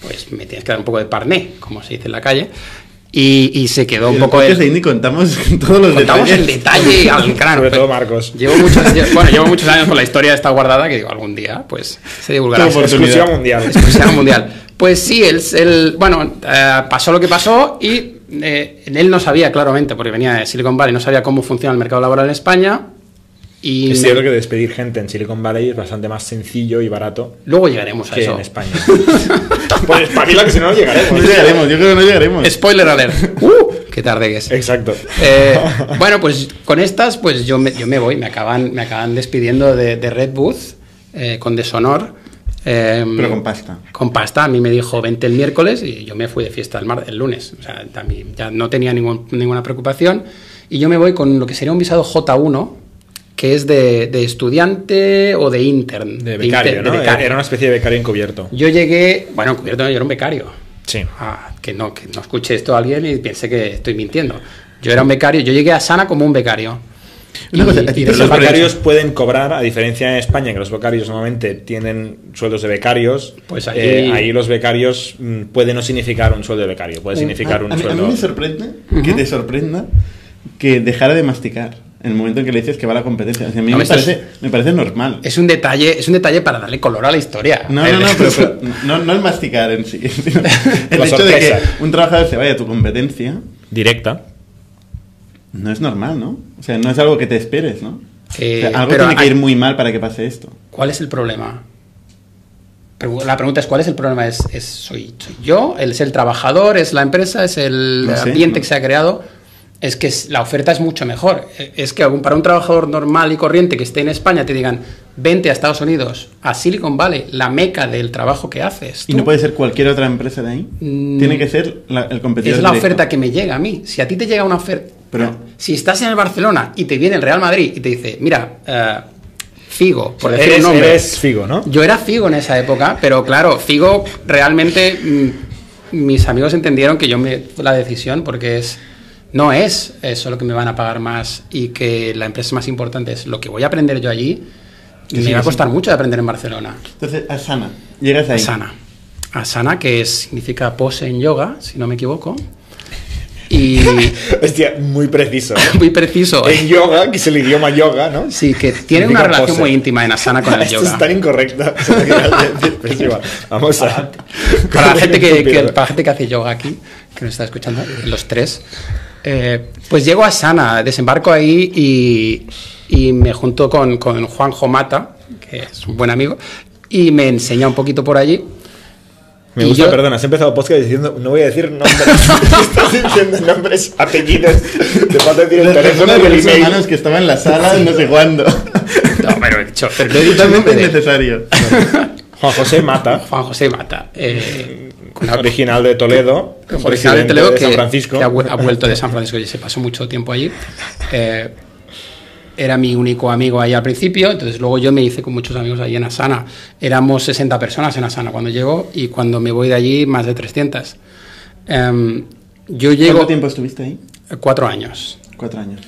Speaker 4: pues me tienes que dar un poco de parné, como se dice en la calle. Y, y se quedó un
Speaker 2: En el
Speaker 4: poco... el-
Speaker 2: de Indie contamos [laughs] todos los
Speaker 4: Contamos
Speaker 2: detalles.
Speaker 4: el detalle al grano.
Speaker 3: Sobre todo Marcos.
Speaker 4: Llevo muchos, bueno, llevo muchos años con la historia esta guardada que digo, algún día pues se divulgará. Es
Speaker 3: Exclusiva mundial.
Speaker 4: exclusiva mundial. Pues sí, él, él- bueno, eh, pasó lo que pasó y eh, él no sabía claramente, porque venía de Silicon Valley, no sabía cómo funciona el mercado laboral en España. Y
Speaker 3: Es cierto que despedir gente en Silicon Valley es bastante más sencillo y barato
Speaker 4: luego llegaremos a
Speaker 3: que
Speaker 4: eso.
Speaker 3: en España. [laughs] pues espabila que si no, no llegaremos.
Speaker 2: No llegaremos, yo creo que no llegaremos.
Speaker 4: Spoiler alert. ¡Uh! ¡Qué tarde que es!
Speaker 3: Exacto.
Speaker 4: Eh, bueno, pues con estas, pues yo me, yo me voy, me acaban, me acaban despidiendo de, de Red Booth eh, con deshonor. eh,
Speaker 2: Pero con pasta.
Speaker 4: Con pasta, a mí me dijo vente el miércoles y yo me fui de fiesta el, mar, el lunes. O sea, también ya no tenía ningún- ninguna preocupación. Y yo me voy con lo que sería un visado J1, que es de, de estudiante o de intern.
Speaker 3: De becario,
Speaker 4: inter-
Speaker 3: ¿no?
Speaker 4: de becario.
Speaker 3: Era una especie de becario encubierto.
Speaker 4: Yo llegué, bueno, cubierto, yo era un becario.
Speaker 3: Sí.
Speaker 4: Ah, que no, que no escuche esto a alguien y piense que estoy mintiendo. Yo era un becario, yo llegué a Sana como un becario.
Speaker 2: Una
Speaker 4: Y-
Speaker 2: cosa, ¿a
Speaker 4: y
Speaker 2: ti te
Speaker 4: de
Speaker 3: los becarios pueden cobrar, a diferencia en España, que los becarios normalmente tienen sueldos de becarios,
Speaker 4: Pues ahí-
Speaker 3: eh, ahí los becarios mm, puede no significar un sueldo de becario, puede significar
Speaker 2: a,
Speaker 3: un
Speaker 2: a mí, a
Speaker 3: sueldo...
Speaker 2: mí me sorprende que te sorprenda que dejara de masticar en el momento en que le dices que va a la competencia. O sea, a mí
Speaker 4: No,
Speaker 2: me,
Speaker 4: es-
Speaker 2: parece, me parece normal.
Speaker 4: Es un detalle, es un detalle para darle color a la historia.
Speaker 2: No, no, no, pero, [laughs] pero no, no el masticar en sí. [laughs] sino [laughs] el
Speaker 3: La
Speaker 2: hecho de que un trabajador se vaya a tu competencia
Speaker 3: Directa.
Speaker 2: no es normal, ¿no? O sea, no es algo que te esperes, ¿no?
Speaker 4: Eh,
Speaker 2: O sea, algo
Speaker 4: pero
Speaker 2: tiene que ir muy mal para que pase esto.
Speaker 4: ¿Cuál es el problema? La pregunta es ¿cuál es el problema? ¿Es, es- soy, soy yo? ¿Es el trabajador? ¿Es la empresa? ¿Es el
Speaker 2: No sé,
Speaker 4: ambiente
Speaker 2: no.
Speaker 4: que se ha creado? Es que la oferta es mucho mejor. Eh, Es que para un trabajador normal y corriente que esté en España te digan, vente a Estados Unidos, a Silicon Valley, la meca del trabajo que haces.
Speaker 2: ¿Y
Speaker 4: tú".
Speaker 2: no puede ser cualquier otra empresa de ahí?
Speaker 4: Mm.
Speaker 2: Tiene que ser la- el competidor
Speaker 4: Es la
Speaker 2: directo.
Speaker 4: oferta que me llega a mí. Si a ti te llega una oferta...
Speaker 2: Pero-
Speaker 4: Si estás en el Barcelona y te viene el Real Madrid y te dice, mira, eh, Figo, por decir un
Speaker 3: Eres,
Speaker 4: nombre.
Speaker 3: eres Figo, ¿no?
Speaker 4: Yo era Figo en esa época, pero claro, Figo realmente mm, mis amigos entendieron que yo me la decisión porque es no es eso lo que me van a pagar más y que la empresa más importante es lo que voy a aprender yo allí.
Speaker 2: Que
Speaker 4: me
Speaker 2: sí,
Speaker 4: va a
Speaker 2: sí.
Speaker 4: costar mucho de aprender en Barcelona.
Speaker 2: Entonces, Asana, llegas ahí.
Speaker 4: Asana. Asana, que significa pose en yoga, si no me equivoco. Y [laughs]
Speaker 3: Hostia, muy preciso. ¿eh? [laughs]
Speaker 4: muy preciso.
Speaker 3: En yoga, que es el idioma yoga, ¿no?
Speaker 4: Sí, que tiene una relación
Speaker 3: pose.
Speaker 4: muy íntima en Asana con el [laughs]
Speaker 3: Esto
Speaker 4: yoga.
Speaker 3: es tan igual. Vamos a.
Speaker 4: para la gente que, que- para la gente que hace yoga aquí, que nos está escuchando, los tres, eh, pues llego a Sana, desembarco ahí y, y me junto con, con Juanjo Mata, que es un buen amigo, y me enseña un poquito por allí.
Speaker 3: Me gusta,
Speaker 4: yo-
Speaker 3: perdona, has empezado podcast diciendo, no voy a decir nombres. [laughs] Estás diciendo nombres, apellidos. Te falta decir el teléfono
Speaker 2: de los hermanos que estaban en la sala, no sé cuándo.
Speaker 4: No, pero he dicho, pero lo he dicho de
Speaker 2: innecesario.
Speaker 3: Juan José Mata,
Speaker 4: Juan José Mata. eh,
Speaker 3: original de Toledo,
Speaker 4: original de Toledo
Speaker 3: de
Speaker 4: que,
Speaker 3: San Francisco.
Speaker 4: que ha, vu- ha vuelto de San Francisco y se pasó mucho tiempo allí. Eh, era mi único amigo ahí al principio, entonces luego yo me hice con muchos amigos ahí en Asana. Éramos 60 personas en Asana cuando llego y cuando me voy de allí más de 300. Em, yo llego
Speaker 2: ¿Cuánto tiempo estuviste ahí?
Speaker 4: cuatro años.
Speaker 2: Cuatro años.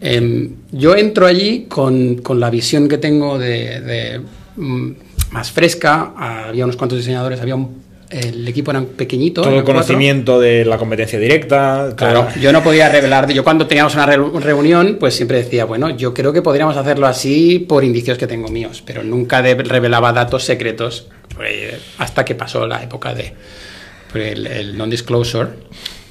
Speaker 4: Em, yo entro allí con, con la visión que tengo de, de, mm, más fresca. Había unos cuantos diseñadores, había un- el equipo era pequeñito.
Speaker 3: Todo el
Speaker 4: cuatro.
Speaker 3: conocimiento de la competencia directa.
Speaker 4: Claro, yo no podía revelar. Yo cuando teníamos una re- reunión, pues siempre decía, bueno, yo creo que podríamos hacerlo así por indicios que tengo míos, pero nunca revelaba datos secretos pues, hasta que pasó la época de pues, el, el non-disclosure.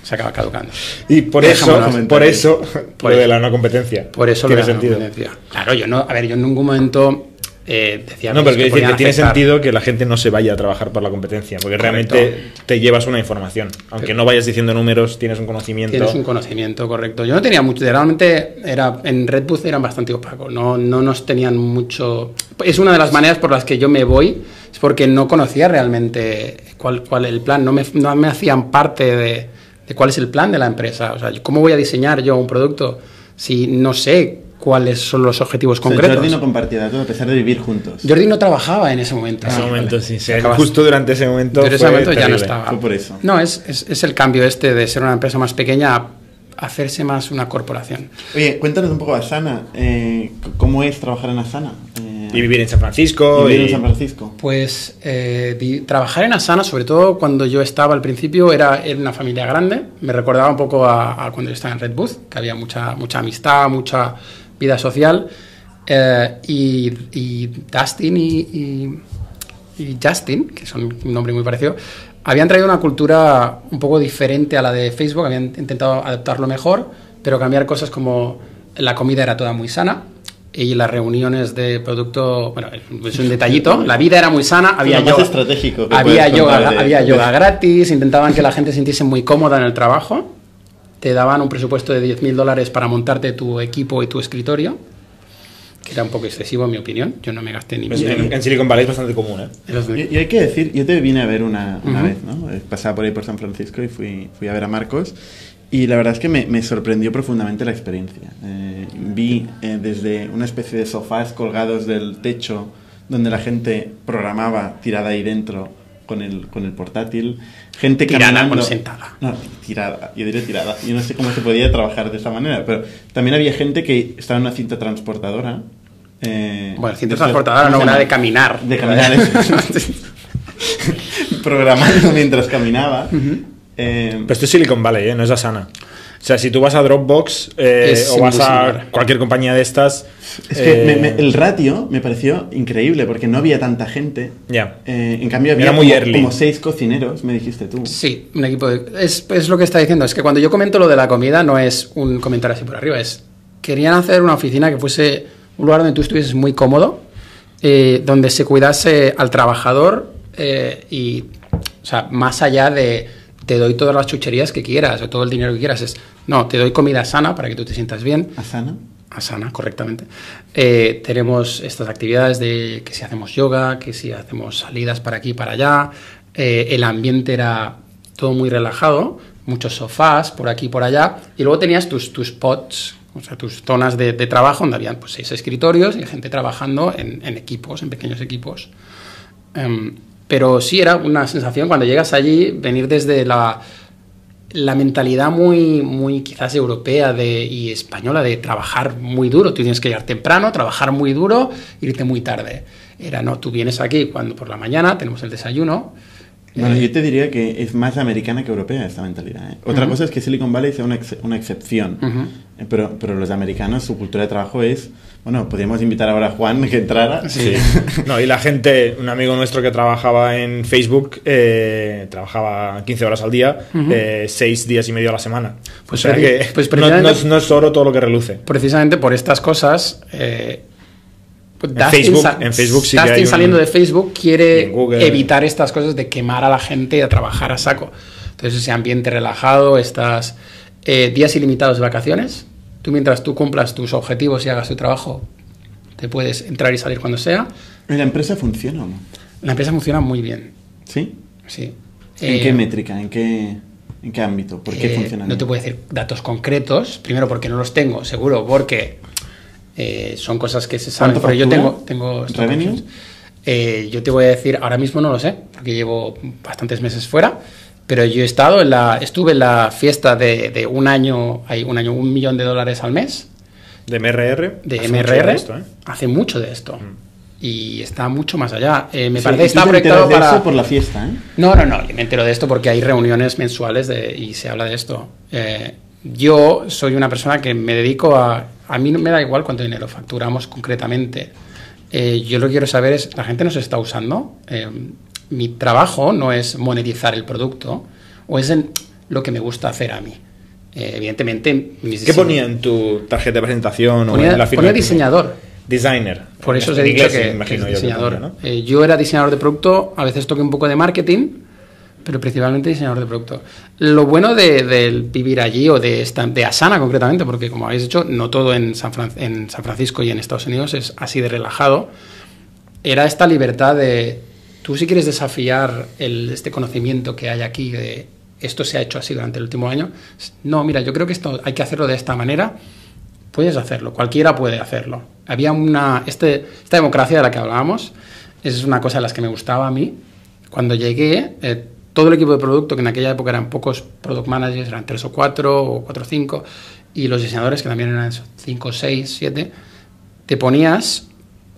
Speaker 4: Se acaba caducando.
Speaker 3: Y por eso, por eso,
Speaker 4: Por
Speaker 3: lo de la no competencia.
Speaker 4: Por eso lo de la
Speaker 3: sentido.
Speaker 4: competencia. Claro, yo no, a ver, yo en ningún momento eh, decía
Speaker 3: No, pero quiero decir que tiene sentido que la gente no se vaya a trabajar por la competencia, porque
Speaker 4: Correcto.
Speaker 3: realmente te llevas una información. Aunque no vayas diciendo números, tienes un conocimiento.
Speaker 4: Tienes un conocimiento correcto. Yo no tenía mucho, realmente era en Red Bull eran bastante opacos, no, no nos tenían mucho. Es una de las maneras por las que yo me voy, es porque no conocía realmente cuál, cuál el plan, no me, no me hacían parte de, de cuál es el plan de la empresa. O sea, ¿cómo voy a diseñar yo un producto si no sé cuáles son los objetivos
Speaker 2: O sea,
Speaker 4: concretos?
Speaker 2: Jordi no compartía datos a pesar de vivir juntos.
Speaker 4: Jordi no trabajaba en ese momento.
Speaker 3: En ese
Speaker 4: Ah,
Speaker 3: momento,
Speaker 4: vale.
Speaker 3: sí. Justo durante ese momento.
Speaker 4: Pero en ese momento ya no estaba.
Speaker 2: Fue por eso.
Speaker 4: No, es, es, es el cambio este de ser una empresa más pequeña a hacerse más una corporación.
Speaker 2: Oye, cuéntanos un poco de Asana. Eh, ¿Cómo es trabajar en Asana? Eh,
Speaker 3: Y vivir en San Francisco.
Speaker 2: y vivir
Speaker 3: y-
Speaker 2: en San Francisco.
Speaker 4: Pues eh, vi- trabajar en Asana, sobre todo cuando yo estaba al principio, era en una familia grande. Me recordaba un poco a, a cuando yo estaba en Red Booth, que había mucha, mucha amistad, mucha vida social. Eh, y, y Dustin y, y- y Justin, que son un nombre muy parecido, habían traído una cultura un poco diferente a la de Facebook, habían intentado adaptarlo mejor, pero cambiar cosas como la comida era toda muy sana y las reuniones de producto, bueno, es un detallito, [laughs] la vida era muy sana, había yoga,
Speaker 2: estratégico
Speaker 4: había yoga, había yoga gratis, intentaban que la gente se sintiese muy cómoda en el trabajo, te daban un presupuesto de 10.000 dólares para montarte tu equipo y tu escritorio, que era un poco excesivo en mi opinión, yo no me gasté ni
Speaker 3: Pues
Speaker 4: mil
Speaker 3: en, en Silicon Valley es bastante común, ¿eh?
Speaker 2: Y, y hay que decir, yo te vine a ver una, una
Speaker 4: Ujú.
Speaker 2: vez, ¿no? Eh, Pasaba por ahí por San Francisco y fui, fui a ver a Marcos. Y la verdad es que me, me sorprendió profundamente la experiencia. Eh, vi eh, desde una especie de sofás colgados del techo donde la gente programaba tirada ahí dentro con el, con el portátil. Gente
Speaker 4: Tirada
Speaker 2: caminando.
Speaker 4: con sentada.
Speaker 2: No, tirada, yo diré tirada. Yo no sé cómo se podía trabajar de esa manera, pero también había gente que estaba en una cinta transportadora. eh,
Speaker 4: Bueno, cinta transportadora, no,
Speaker 2: ¿cómo se
Speaker 4: una de caminar.
Speaker 2: De caminar, eso. [laughs] programando mientras caminaba. Eh,
Speaker 3: Pero esto es Silicon Valley, ¿eh? No es Asana. O sea, si tú vas a Dropbox eh, o vas a cualquier compañía de estas.
Speaker 2: es que
Speaker 3: eh,
Speaker 2: me- me- el ratio me pareció increíble porque no había tanta gente.
Speaker 3: Ya.
Speaker 2: Eh, en cambio había
Speaker 3: Era muy
Speaker 2: como,
Speaker 3: early.
Speaker 2: como seis cocineros, me dijiste tú.
Speaker 4: Sí, un equipo de... Es, es lo que está diciendo, es que cuando yo comento lo de la comida no es un comentario así por arriba, es... Querían hacer una oficina que fuese un lugar donde tú estuvieses muy cómodo, eh, donde se cuidase al trabajador eh, y, o sea, más allá de te doy todas las chucherías que quieras o todo el dinero que quieras, es, no, te doy comida sana para que tú te sientas bien,
Speaker 2: Asana.
Speaker 4: Asana, correctamente. Eh, tenemos estas actividades de que si hacemos yoga, que si hacemos salidas para aquí y para allá. Eh, el ambiente era todo muy relajado, muchos sofás por aquí y por allá, y luego tenías tus, tus pods, o sea, tus zonas de, de trabajo donde habían pues, seis escritorios y gente trabajando en, en equipos, en pequeños equipos. Em, pero sí era una sensación cuando llegas allí, venir desde la, la mentalidad muy, muy quizás europea de, y española de trabajar muy duro. Tú tienes que llegar temprano, trabajar muy duro, irte muy tarde. Era, no, tú vienes aquí cuando por la mañana, tenemos el desayuno.
Speaker 2: Bueno,
Speaker 4: eh,
Speaker 2: yo te diría que es más americana que europea esta mentalidad. ¿eh? Otra cosa es que Silicon Valley sea una, ex- una excepción, pero, pero los americanos, su cultura de trabajo es... Bueno, podríamos invitar ahora a Juan que entrara.
Speaker 3: Sí. No, y la gente, un amigo nuestro que trabajaba en Facebook, eh, trabajaba 15 horas al día,
Speaker 4: Ujú.
Speaker 3: 6 días y medio a la semana.
Speaker 4: Pues
Speaker 3: o sea que
Speaker 4: pues
Speaker 3: no, es, no es oro todo lo que reluce.
Speaker 4: precisamente por estas cosas. eh, pues
Speaker 3: En
Speaker 4: Dustin
Speaker 3: Facebook-
Speaker 4: sa-
Speaker 3: en Facebook sí que
Speaker 4: Dustin
Speaker 3: un-
Speaker 4: saliendo de Facebook quiere
Speaker 3: en
Speaker 4: evitar estas cosas de quemar a la gente y a trabajar a saco. Entonces ese ambiente relajado, estas eh, días ilimitados de vacaciones. Tú mientras tú cumplas tus objetivos y hagas tu trabajo, te puedes entrar y salir cuando sea.
Speaker 2: ¿Y ¿La empresa funciona o no?
Speaker 4: La empresa funciona muy bien.
Speaker 2: ¿Sí?
Speaker 4: Sí.
Speaker 2: ¿En
Speaker 4: Eh,
Speaker 2: qué métrica? ¿En qué, en qué ámbito? ¿Por qué
Speaker 4: Eh,
Speaker 2: funciona
Speaker 4: No te puedo decir datos concretos, primero porque no los tengo, seguro, porque eh, son cosas que se saben.
Speaker 2: ¿Cuánto
Speaker 4: Pero yo tengo, tengo
Speaker 2: ¿Revenue?
Speaker 4: Eh, yo te voy a decir, ahora mismo no lo sé, porque llevo bastantes meses fuera, pero yo he estado en la, estuve en la fiesta de, de un año, hay un año, un millón de dólares al mes
Speaker 3: De MRR.
Speaker 4: de
Speaker 3: hace mucho
Speaker 4: MRR.
Speaker 3: de esto, ¿eh?
Speaker 4: Hace mucho de esto. Y está mucho más allá. Eh, me
Speaker 2: Sí,
Speaker 4: parece que está proyectado para.
Speaker 2: eso por la fiesta, ¿eh?
Speaker 4: No, no, no, yo me entero de esto porque hay reuniones mensuales de- y se habla de esto. Eh, yo soy una persona que me dedico a... A mí no me da igual cuánto dinero facturamos concretamente. Yo lo que quiero saber es, ¿la gente nos está usando? Mi trabajo no es monetizar el producto o es en lo que me gusta hacer a mí. Eh, evidentemente, mis
Speaker 3: ¿Qué ponía en tu tarjeta de presentación o
Speaker 4: Ponía,
Speaker 3: en la firma?
Speaker 4: ponía
Speaker 3: de
Speaker 4: diseñador.
Speaker 3: Designer.
Speaker 4: Por eso os he dicho que, que es diseñador.
Speaker 3: ponía, ¿no?
Speaker 4: Eh, yo era diseñador de producto, a veces toqué un poco de marketing, pero principalmente diseñador de producto. Lo bueno de, del vivir allí o de, esta, de Asana concretamente, porque como habéis dicho, no todo en San, Fran- en San Francisco y en Estados Unidos es así de relajado, era esta libertad de, tú si quieres desafiar el, este conocimiento que hay aquí de esto se ha hecho así durante el último año, no, mira, yo creo que esto hay que hacerlo de esta manera, puedes hacerlo, cualquiera puede hacerlo. Había una, este, esta democracia de la que hablábamos, es una cosa de las que me gustaba a mí. Cuando llegué, eh, todo el equipo de producto, que en aquella época eran pocos product managers, eran tres o cuatro, o cuatro o cinco, y los diseñadores, que también eran cinco, seis, siete, te ponías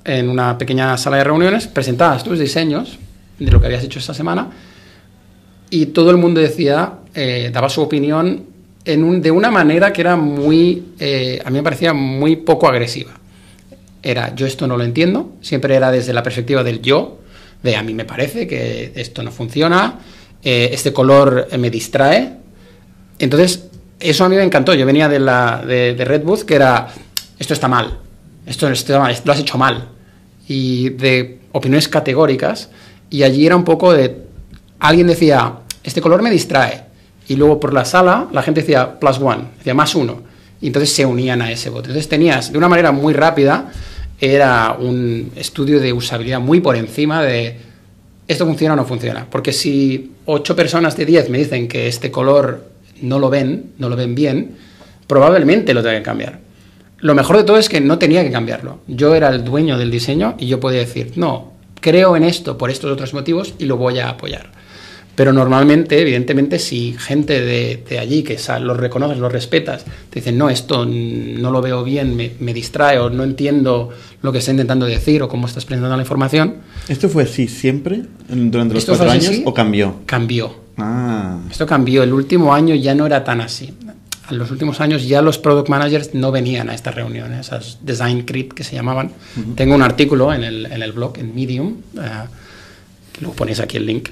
Speaker 4: en una pequeña sala de reuniones, presentabas tus diseños de lo que habías hecho esta semana, y todo el mundo decía, eh, daba su opinión en un- de una manera que era muy, eh, a mí me parecía muy poco agresiva. Era, yo esto no lo entiendo, siempre era desde la perspectiva del yo, de a mí me parece que esto no funciona, eh, este color me distrae. Entonces, eso a mí me encantó. Yo venía de, la, de, de Red Booth, que era, esto está mal, esto mal, lo has hecho mal. Y de opiniones categóricas, y allí era un poco de, alguien decía, este color me distrae. Y luego por la sala la gente decía plus one, decía más uno. Y entonces se unían a ese voto. Entonces tenías, de una manera muy rápida, era un estudio de usabilidad muy por encima de esto funciona o no funciona. Porque si ocho personas de 10 me dicen que este color no lo ven, no lo ven bien, probablemente lo tenga que cambiar. Lo mejor de todo es que no tenía que cambiarlo. Yo era el dueño del diseño y yo podía decir, no, creo en esto por estos otros motivos y lo voy a apoyar. Pero normalmente, evidentemente, si gente de, de allí que los reconoces, los respetas, te dicen, no, esto no lo veo bien, me, me distrae o no entiendo lo que está intentando decir o cómo estás presentando la información,
Speaker 2: ¿Esto fue así siempre durante los
Speaker 4: ¿Esto fue
Speaker 2: cuatro años o cambió?
Speaker 4: cambió.
Speaker 2: Ah,
Speaker 4: Esto cambió. El último año ya no era tan así. En los últimos años ya los product managers no venían a estas reuniones, esas design crit que se llamaban. Tengo un artículo en el, en el blog, en Medium, que luego ponéis aquí el link,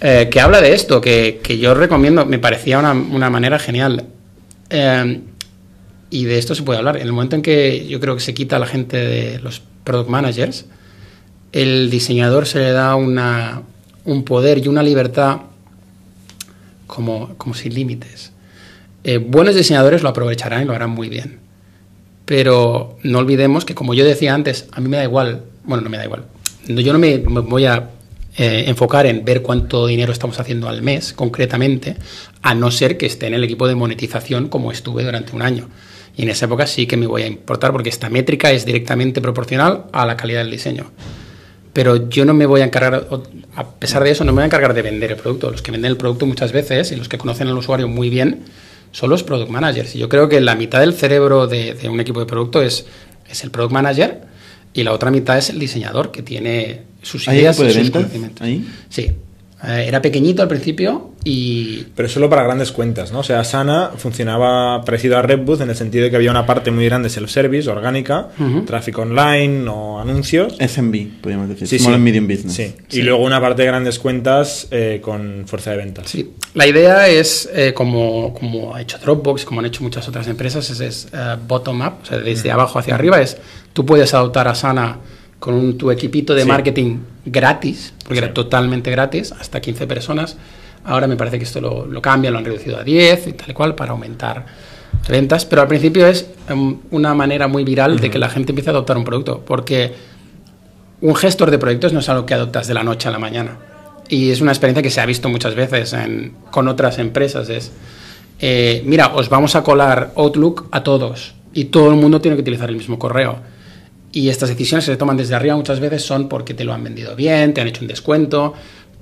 Speaker 4: eh, que habla de esto, que, que yo recomiendo, me parecía una, una manera genial. Eh, y de esto se puede hablar. En el momento en que yo creo que se quita a la gente de los product managers, el diseñador se le da una, un poder y una libertad como, como sin límites. Eh, buenos diseñadores lo aprovecharán y lo harán muy bien. Pero no olvidemos que, como yo decía antes, a mí me da igual, bueno, no me da igual. Yo no me, me voy a eh, enfocar en ver cuánto dinero estamos haciendo al mes, concretamente, a no ser que esté en el equipo de monetización como estuve durante un año. Y en esa época sí que me voy a importar porque esta métrica es directamente proporcional a la calidad del diseño. Pero yo no me voy a encargar, a pesar de eso, no me voy a encargar de vender el producto. Los que venden el producto muchas veces y los que conocen al usuario muy bien son los product managers. Y yo creo que la mitad del cerebro de, de un equipo de producto es, es el product manager y la otra mitad es el diseñador que tiene sus
Speaker 2: ¿Hay
Speaker 4: ideas y sus conocimientos.
Speaker 2: ahí?
Speaker 4: Sí. Eh, era pequeñito al principio y
Speaker 3: Pero solo para grandes cuentas, ¿no? O sea, Sana funcionaba parecido a Redbooth en el sentido de que había una parte muy grande self-service, orgánica, tráfico online o anuncios.
Speaker 2: SMB, podríamos decir.
Speaker 3: Sí,
Speaker 2: Small
Speaker 3: sí.
Speaker 2: and Medium Business.
Speaker 3: Sí.
Speaker 4: Sí.
Speaker 3: Y luego una parte de grandes cuentas eh, con fuerza de ventas.
Speaker 4: Sí, la idea es, eh, como, como ha hecho Dropbox, como han hecho muchas otras empresas, es, es, eh, bottom-up, o sea, desde abajo hacia arriba, es tú puedes adoptar a Sana con un- tu equipito de
Speaker 3: Sí.
Speaker 4: marketing gratis, porque
Speaker 3: Sí.
Speaker 4: era totalmente gratis, hasta 15 personas. Ahora me parece que esto lo, lo cambian, lo han reducido a 10 y tal y cual para aumentar ventas, pero al principio es em, una manera muy viral de que la gente empiece a adoptar un producto, porque un gestor de proyectos no es algo que adoptas de la noche a la mañana. Y es una experiencia que se ha visto muchas veces en- con otras empresas. Es, eh, mira, os vamos a colar Outlook a todos y todo el mundo tiene que utilizar el mismo correo. Y estas decisiones que se toman desde arriba muchas veces son porque te lo han vendido bien, te han hecho un descuento,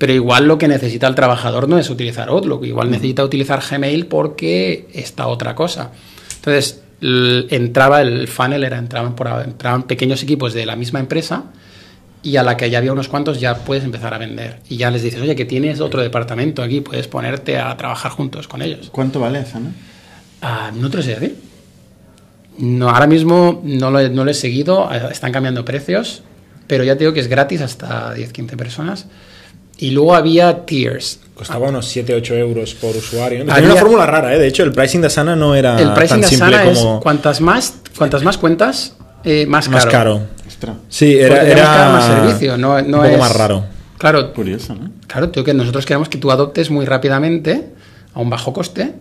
Speaker 4: pero igual lo que necesita el trabajador no es utilizar Outlook, igual necesita utilizar Gmail porque está otra cosa. Entonces, entraba el funnel, era, entraban, por, entraban pequeños equipos de la misma empresa y a la que ya había unos cuantos ya puedes empezar a vender. Y ya les dices, oye, que tienes otro departamento aquí, puedes ponerte a trabajar juntos con ellos.
Speaker 2: ¿Cuánto vale Sana?
Speaker 4: Ah, no te lo sé decir. No, ahora mismo no lo, he, no lo he seguido, eh, están cambiando precios, pero ya te digo que es gratis hasta 10-15 personas. Y luego había tiers.
Speaker 3: Costaba unos 7-8 euros por usuario.
Speaker 4: Había-
Speaker 3: una fórmula rara, ¿eh? De hecho, el pricing de Sana no era
Speaker 4: El pricing
Speaker 3: tan
Speaker 4: de
Speaker 3: simple
Speaker 4: Asana
Speaker 3: como...
Speaker 4: es cuantas más, cuantas más cuentas, eh, más caro.
Speaker 3: Más caro.
Speaker 2: Ostras,
Speaker 3: Sí, era, era
Speaker 4: más servicio, no, no
Speaker 3: un poco
Speaker 4: es-
Speaker 3: más raro.
Speaker 4: Claro,
Speaker 2: curioso, ¿no?
Speaker 4: Claro, tío, que nosotros queremos que tú adoptes muy rápidamente, a un bajo coste,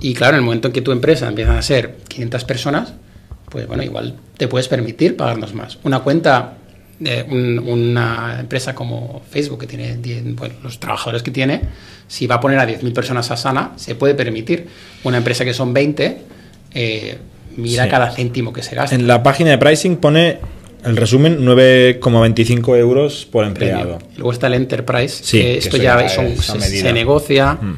Speaker 4: y claro, en el momento en que tu empresa empieza a ser 500 personas, pues bueno, igual te puedes permitir pagarnos más. Una cuenta un- una empresa como Facebook, que tiene 10 bueno, los trabajadores que tiene, si va a poner a 10.000 personas a Sana, se puede permitir. Una empresa que son 20, eh, mira
Speaker 3: Sí.
Speaker 4: cada céntimo que se gasta.
Speaker 3: En la página de pricing pone el resumen 9,25 euros por empleado.
Speaker 4: Y Luego está el Enterprise,
Speaker 3: Sí,
Speaker 4: que esto ya son- se, negocia.
Speaker 3: Mm.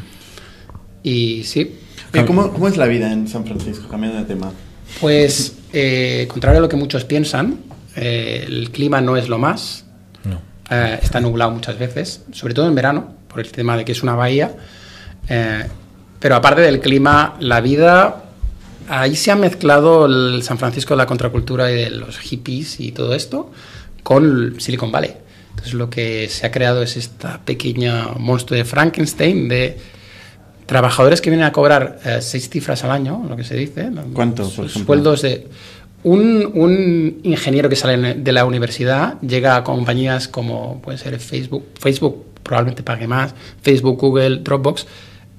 Speaker 4: Y sí,
Speaker 2: Oye, ¿Cómo, ¿Cómo es la vida en San Francisco? Cambiando de tema.
Speaker 4: Pues, eh, contrario a lo que muchos piensan, eh, el clima no es lo más.
Speaker 3: No.
Speaker 4: Eh, está nublado muchas veces, sobre todo en verano, por el tema de que es una bahía. Eh, pero aparte del clima, la vida. Ahí se ha mezclado el San Francisco de la contracultura y de los hippies y todo esto con Silicon Valley. Entonces, lo que se ha creado es esta pequeña monstruo de Frankenstein de trabajadores que vienen a cobrar eh, seis cifras al año, lo que se dice. ¿no?
Speaker 2: ¿Cuánto, por?
Speaker 4: Sueldos de. Un, un ingeniero que sale de la universidad llega a compañías como puede ser Facebook, Facebook probablemente pague más, Facebook, Google, Dropbox,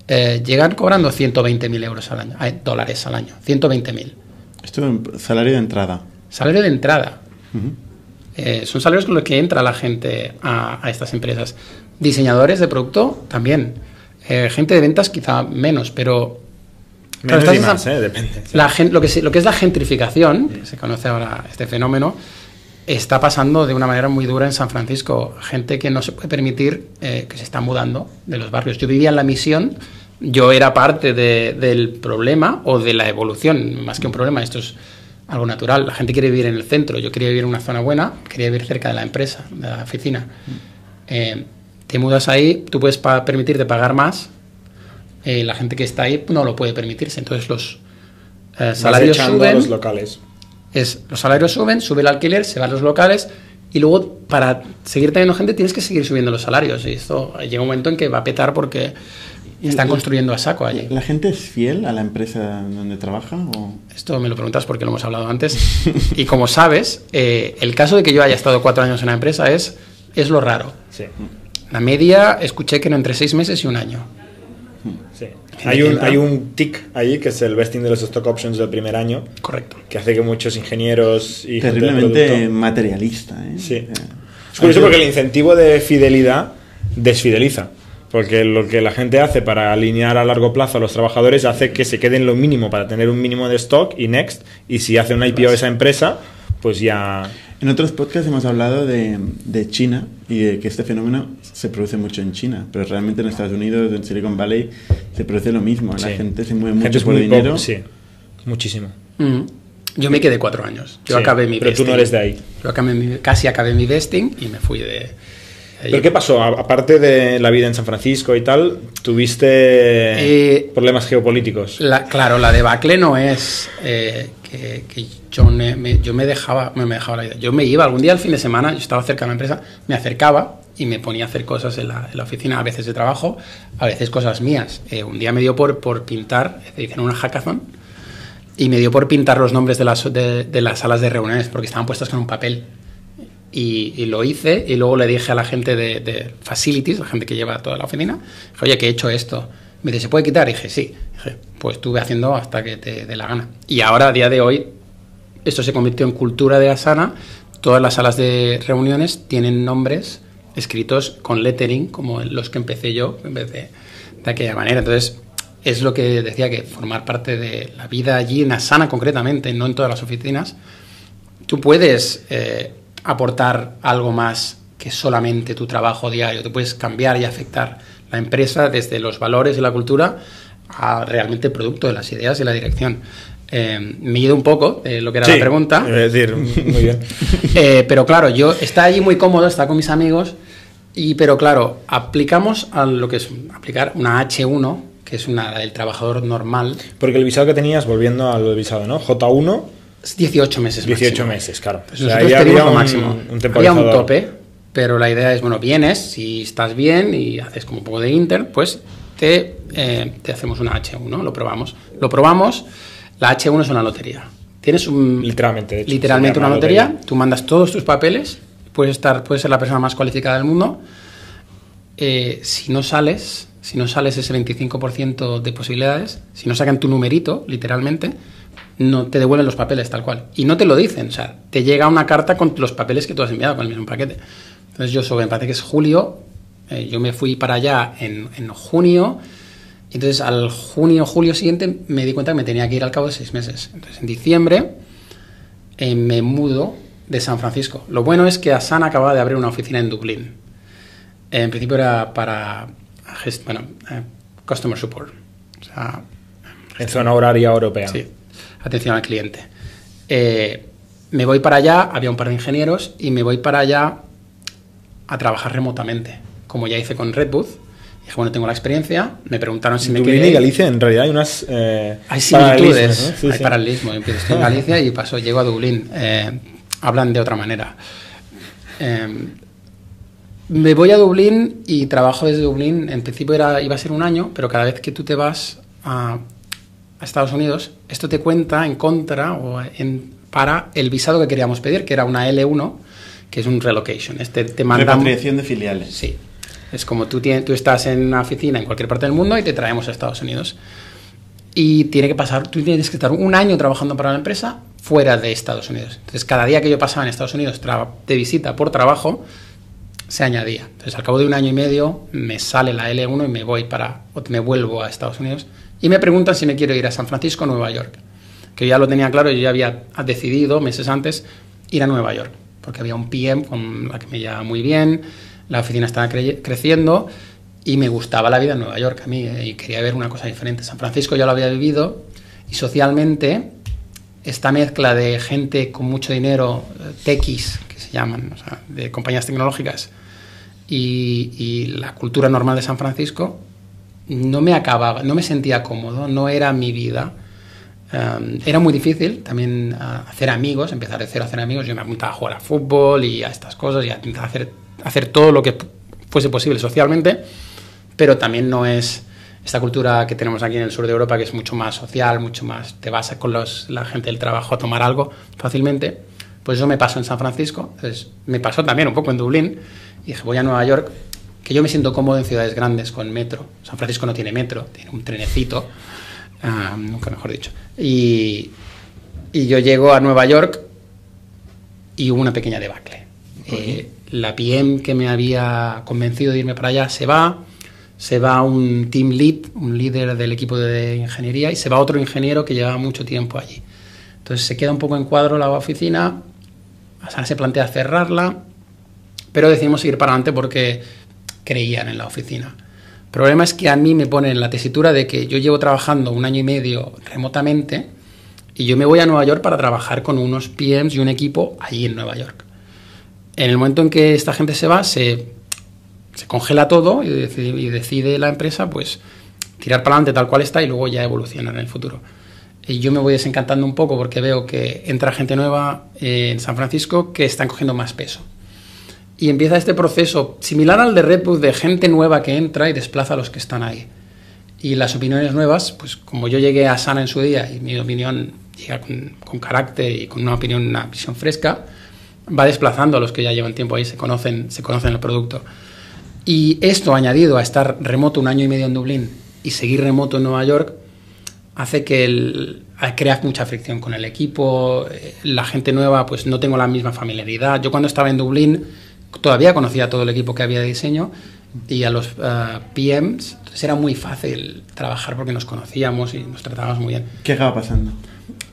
Speaker 4: eh, llegan cobrando 120.000 euros al año, eh, dólares al año, 120.000.
Speaker 2: Esto es salario de entrada.
Speaker 4: Salario de entrada. Eh, son salarios con los que entra la gente a, a estas empresas. Diseñadores de producto también. Eh, gente de ventas quizá menos, pero...
Speaker 3: Menos y más, ¿eh? Depende.
Speaker 4: la lo, que se- lo que es la gentrificación, que se conoce ahora este fenómeno, está pasando de una manera muy dura en San Francisco. Gente que no se puede permitir eh, que se está mudando de los barrios. Yo vivía en la misión, yo era parte de- del problema o de la evolución, más que un problema, esto es algo natural. La gente quiere vivir en el centro, yo quería vivir en una zona buena, quería vivir cerca de la empresa, de la oficina. Eh, te mudas ahí, tú puedes pa- permitirte pagar más, eh, la gente que está ahí no lo puede permitirse. Entonces los eh, salarios
Speaker 3: echando a
Speaker 4: suben,
Speaker 3: los locales.
Speaker 4: es, los salarios suben, sube el alquiler, se van los locales y luego para seguir teniendo gente tienes que seguir subiendo los salarios y esto eh, llega un momento en que va a petar porque están construyendo a saco allí.
Speaker 2: ¿La gente es fiel a la empresa donde trabaja? O...
Speaker 4: Esto me lo preguntas porque lo hemos hablado antes. Y como sabes, eh, el caso de que yo haya estado cuatro años en la empresa es, es lo raro.
Speaker 3: Sí.
Speaker 4: La media escuché que era entre seis meses y un año.
Speaker 3: Sí. Hay, un, hay un tic ahí que es el vesting de los stock options del primer año
Speaker 4: Correcto.
Speaker 3: que hace que muchos ingenieros y
Speaker 2: Terriblemente
Speaker 3: producto-
Speaker 2: materialista, ¿eh?
Speaker 3: Sí.
Speaker 2: Eh,
Speaker 3: Es curioso porque el incentivo de fidelidad desfideliza. Porque lo que la gente hace para alinear a largo plazo a los trabajadores hace que se queden lo mínimo para tener un mínimo de stock y next. Y si hace un IPO esa empresa, pues ya.
Speaker 2: En otros podcasts hemos hablado de, de, China y de que este fenómeno se produce mucho en China, pero realmente en Estados Unidos, en Silicon Valley, se produce lo mismo. La gente se mueve mucho por dinero.
Speaker 3: Poco, sí, muchísimo.
Speaker 4: Mm. Yo me quedé cuatro años. Yo sí, acabé mi
Speaker 3: Pero
Speaker 4: vesting.
Speaker 3: tú no eres de ahí.
Speaker 4: Yo acabé mi, casi acabé mi vesting y me fui de.
Speaker 3: ¿Pero qué pasó? Aparte de la vida en San Francisco y tal, ¿tuviste
Speaker 4: Eh,
Speaker 3: problemas geopolíticos?
Speaker 4: La, claro, la debacle no es eh, que, que yo, me, me- yo me dejaba, me, me dejaba la vida. Yo me iba algún día al fin de semana, yo estaba cerca de la empresa, me acercaba y me ponía a hacer cosas en la, en la oficina, a veces de trabajo, a veces cosas mías. Eh, un día me dio por, por pintar, hicieron una hackathon y me dio por pintar los nombres de las, de, de las salas de reuniones porque estaban puestas con un papel. Y, y lo hice y luego le dije a la gente de, de Facilities, la gente que lleva toda la oficina, dije, oye, que he hecho esto. Me dice, ¿se puede quitar? Y dije, sí. Dije, pues estuve haciendo hasta que te dé la gana. Y ahora, a día de hoy, esto se convirtió en cultura de Asana. Todas las salas de reuniones tienen nombres escritos con lettering, como los que empecé yo, en vez de, de aquella manera. Entonces, es lo que decía, que formar parte de la vida allí, en Asana concretamente, no en todas las oficinas, tú puedes eh, aportar algo más que solamente tu trabajo diario. Tú puedes cambiar y afectar la empresa desde los valores y la cultura a realmente el producto de las ideas y la dirección. Eh, me he ido un poco de lo que era la pregunta.
Speaker 3: Decir, muy bien. [laughs]
Speaker 4: Eh, pero claro, yo está allí muy cómodo, está con mis amigos, y pero claro, aplicamos a lo que es aplicar una H1, que es una del trabajador normal,
Speaker 3: Porque el visado que tenías, volviendo al visado, ¿no? J1,
Speaker 4: es 18 meses
Speaker 3: 18
Speaker 4: máximo.
Speaker 3: meses, claro.
Speaker 4: Pues
Speaker 3: O sea,
Speaker 4: nosotros
Speaker 3: había
Speaker 4: lo
Speaker 3: un-
Speaker 4: máximo.
Speaker 3: un
Speaker 4: había un tope, pero la idea es, bueno, vienes, si estás bien y haces como un poco de inter, pues te, eh, te hacemos una H1, lo probamos. Lo probamos, la H1 es una lotería. Tienes un...
Speaker 3: Literalmente, de hecho,
Speaker 4: literalmente una lotería,
Speaker 3: lotería.
Speaker 4: tú mandas todos tus papeles, puedes, estar, ser la persona más cualificada del mundo. Eh, si no sales, si no sales ese 25% de posibilidades, si no sacan tu numerito, literalmente, no te devuelven los papeles tal cual. Y no te lo dicen, o sea, te llega una carta con los papeles que tú has enviado con el mismo paquete. Entonces yo sobre, me parece que es julio, eh, yo me fui para allá en, en junio, entonces al junio, julio siguiente me di cuenta que me tenía que ir al cabo de seis meses. Entonces en diciembre eh, me mudo de San Francisco. Lo bueno es que Asana acababa de abrir una oficina en Dublín. En principio era para bueno, eh, customer support. O sea,
Speaker 3: En zona horaria europea.
Speaker 4: Sí, atención al cliente. Eh, me voy para allá, había un par de ingenieros, y me voy para allá a trabajar remotamente, como ya hice con Red Booth. Dije, bueno, tengo la experiencia, me preguntaron si me
Speaker 3: Dublín
Speaker 4: quería
Speaker 3: y. Galicia, en realidad hay unas. eh,
Speaker 4: Hay similitudes,
Speaker 3: ¿no? Sí,
Speaker 4: hay
Speaker 3: sí.
Speaker 4: paralelismo. Yo empiezo estoy en Galicia y paso, llego a Dublín. Eh, hablan de otra manera. Eh, me voy a Dublín y trabajo desde Dublín. En principio era, iba a ser un año, pero cada vez que tú te vas a, a Estados Unidos, esto te cuenta en contra o en, para el visado que queríamos pedir, que era una L1, que es un relocation. Este te mandan,
Speaker 2: Repatriación de filiales.
Speaker 4: Sí. Es como tú, tienes, tú estás en una oficina en cualquier parte del mundo y te traemos a Estados Unidos. Y tiene que pasar, tú tienes que estar un año trabajando para la empresa fuera de Estados Unidos. Entonces, cada día que yo pasaba en Estados Unidos de visita por trabajo, se añadía. Entonces, al cabo de un año y medio, me sale la L1 y me voy para, o me vuelvo a Estados Unidos. Y me preguntan si me quiero ir a San Francisco o Nueva York. Que ya lo tenía claro, yo ya había decidido meses antes ir a Nueva York. Porque había un PM con la que me llevaba muy bien, la oficina estaba cre- creciendo y me gustaba la vida en Nueva York a mí eh, y quería ver una cosa diferente. San Francisco ya lo había vivido y socialmente esta mezcla de gente con mucho dinero, eh, techis, que se llaman, de compañías tecnológicas, y, la cultura normal de San Francisco, no me acababa, no me sentía cómodo, no era mi vida. Um, era muy difícil también hacer amigos, empezar de cero a hacer amigos. Yo me apuntaba a jugar a fútbol y a estas cosas y a intentar hacer, hacer todo lo que fuese posible socialmente, pero también no es esta cultura que tenemos aquí en el sur de Europa, que es mucho más social, mucho más, te vas con los, la gente del trabajo a tomar algo fácilmente. Pues eso me pasó en San Francisco, entonces me pasó también un poco en Dublín, y dije, voy a Nueva York, que yo me siento cómodo en ciudades grandes con metro. San Francisco no tiene metro, tiene un trenecito, ah, nunca mejor dicho. Y, y yo llego a Nueva York y hubo una pequeña debacle. Eh, la PM que me había convencido de irme para allá se va, se va un team lead, un líder del equipo de ingeniería, y se va otro ingeniero que llevaba mucho tiempo allí. Entonces se queda un poco en cuadro la oficina, Asana se plantea cerrarla, pero decidimos seguir para adelante porque creían en la oficina. El problema es que a mí me ponen la tesitura de que yo llevo trabajando un año y medio remotamente y yo me voy a Nueva York para trabajar con unos PMs y un equipo allí en Nueva York. En el momento en que esta gente se va, se, se congela todo y decide, la empresa pues tirar para adelante tal cual está y luego ya evolucionar en el futuro. Y yo me voy desencantando un poco porque veo que entra gente nueva en San Francisco que están cogiendo más peso. Y empieza este proceso similar al de Redwood de gente nueva que entra y desplaza a los que están ahí. Y las opiniones nuevas, pues como yo llegué a Sana en su día y mi opinión llega con, con carácter y con una opinión, una visión fresca, va desplazando a los que ya llevan tiempo ahí, se conocen, se conocen el producto. Y esto añadido a estar remoto un año y medio en Dublín y seguir remoto en Nueva York, hace que el, crea mucha fricción con el equipo, eh, la gente nueva pues no tengo la misma familiaridad. Yo cuando estaba en Dublín todavía conocía a todo el equipo que había de diseño y a los uh, PMs, entonces era muy fácil trabajar porque nos conocíamos y nos tratábamos muy bien.
Speaker 2: ¿Qué acaba pasando?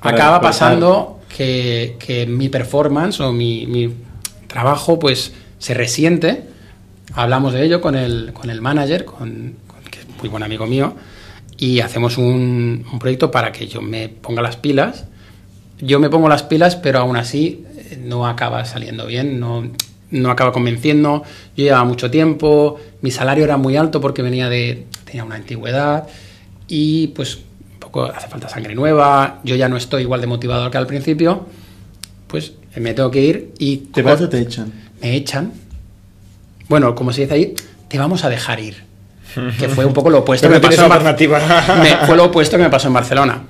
Speaker 4: Acaba pasando que, que, mi performance o mi, mi, trabajo pues se resiente. Hablamos de ello con el, con el manager, con, con, que es muy buen amigo mío, y hacemos un, un, proyecto para que yo me ponga las pilas. Yo me pongo las pilas, pero aún así eh, no acaba saliendo bien, no, no acaba convenciendo. Yo llevaba mucho tiempo, mi salario era muy alto porque venía de, tenía una antigüedad y pues un poco hace falta sangre nueva, yo ya no estoy igual de motivado que al principio, pues me tengo que ir y...
Speaker 2: ¿Te vas o te echan?
Speaker 4: Me echan. Bueno, como se dice ahí, te vamos a dejar ir. [laughs] Que fue un poco lo opuesto que me pasó en me, Fue lo [laughs] opuesto que me pasó en Barcelona.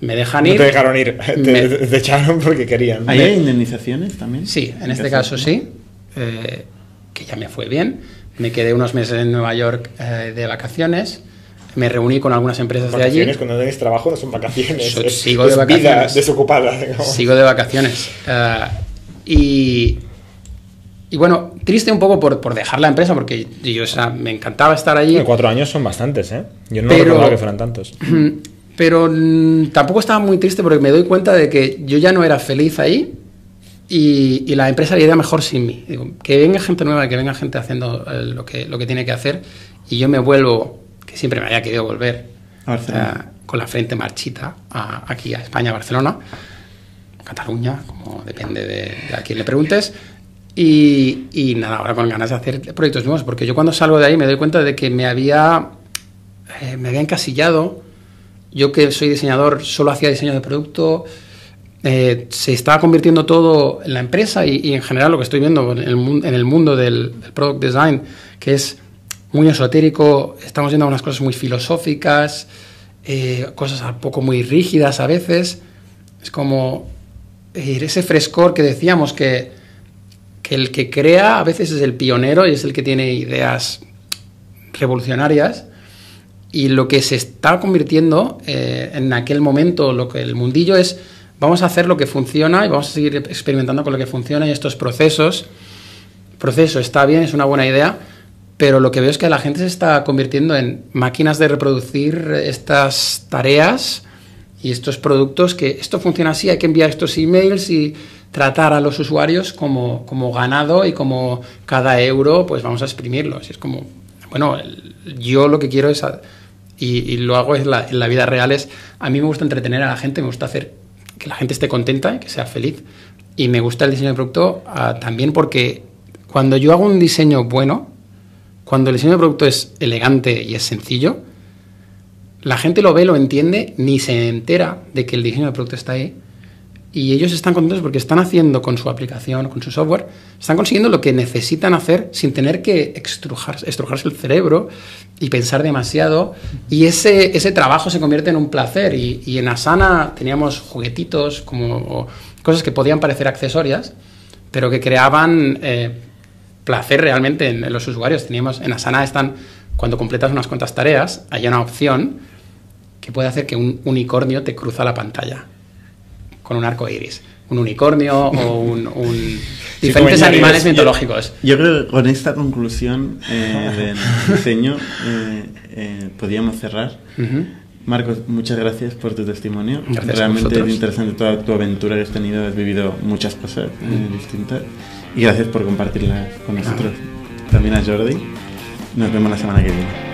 Speaker 4: Me dejan ir.
Speaker 3: No te dejaron ir, te, me... te echaron porque querían.
Speaker 2: ¿Hay indemnizaciones también?
Speaker 4: Sí, en, este caso, sí, eh, que ya me fue bien. Me quedé unos meses en Nueva York eh, de vacaciones. Me reuní con algunas empresas de allí.
Speaker 3: Cuando tienes trabajo no son vacaciones.
Speaker 4: So,
Speaker 3: es,
Speaker 4: sigo
Speaker 3: es
Speaker 4: de vacaciones.
Speaker 3: Vida desocupada. Digamos.
Speaker 4: Sigo de vacaciones. Uh, y, y bueno, triste un poco por, por dejar la empresa porque yo o sea, me encantaba estar allí.
Speaker 3: Bueno, cuatro años son bastantes, ¿eh? Yo no pero, recordaba que fueran tantos. [clears throat]
Speaker 4: Pero mmm, tampoco estaba muy triste porque me doy cuenta de que yo ya no era feliz ahí y, y la empresa iría mejor sin mí. Digo, que venga gente nueva, que venga gente haciendo eh, lo, que, lo que tiene que hacer y yo me vuelvo, que siempre me había querido volver, uh, con la frente marchita a, aquí a España, a Barcelona, Cataluña, como depende de, de a quién le preguntes. Y, y, nada, ahora con ganas de hacer proyectos nuevos, porque yo cuando salgo de ahí me doy cuenta de que me había, eh, me había encasillado. Yo que soy diseñador, solo hacía diseño de producto, eh, se estaba convirtiendo todo en la empresa y, en general lo que estoy viendo en el, mundo del, product design, que es muy esotérico, estamos viendo unas cosas muy filosóficas, eh, cosas un poco muy rígidas a veces. Es como ese frescor que decíamos que, que el que crea a veces es el pionero y es el que tiene ideas revolucionarias. Y lo que se está convirtiendo eh, en aquel momento, lo que el mundillo es, vamos a hacer lo que funciona y vamos a seguir experimentando con lo que funciona y estos procesos, proceso está bien, es una buena idea, pero lo que veo es que la gente se está convirtiendo en máquinas de reproducir estas tareas y estos productos que esto funciona así, hay que enviar estos emails y tratar a los usuarios como, como ganado y como cada euro pues vamos a exprimirlos. Es como, bueno, yo lo que quiero es... Y, lo hago en la, en la, vida real es, a mí me gusta entretener a la gente, me gusta hacer que la gente esté contenta y que sea feliz. Y me gusta el diseño de producto uh, también porque cuando yo hago un diseño bueno, cuando el diseño de producto es elegante y es sencillo, la gente lo ve, lo entiende, ni se entera de que el diseño de producto está ahí. Y ellos están contentos porque están haciendo con su aplicación, con su software, están consiguiendo lo que necesitan hacer sin tener que estrujarse el cerebro y pensar demasiado. Y ese, ese trabajo se convierte en un placer. Y, y en Asana teníamos juguetitos, como cosas que podían parecer accesorias, pero que creaban eh, placer realmente en, en, los usuarios. Teníamos en Asana están, cuando completas unas cuantas tareas, hay una opción que puede hacer que un unicornio te cruza la pantalla con un arco iris. un unicornio o un, [laughs] un-
Speaker 3: Sí,
Speaker 4: diferentes animales
Speaker 3: yo-
Speaker 4: mitológicos.
Speaker 2: Yo creo que con esta conclusión eh, del [laughs] diseño eh, eh, podíamos cerrar.
Speaker 4: Ujú.
Speaker 2: Marcos, muchas gracias por tu testimonio.
Speaker 4: Gracias
Speaker 2: Realmente es interesante toda tu aventura que has tenido, has vivido muchas cosas eh, distintas. Y gracias por compartirlas con nosotros. También a Jordi. Nos vemos la semana que viene.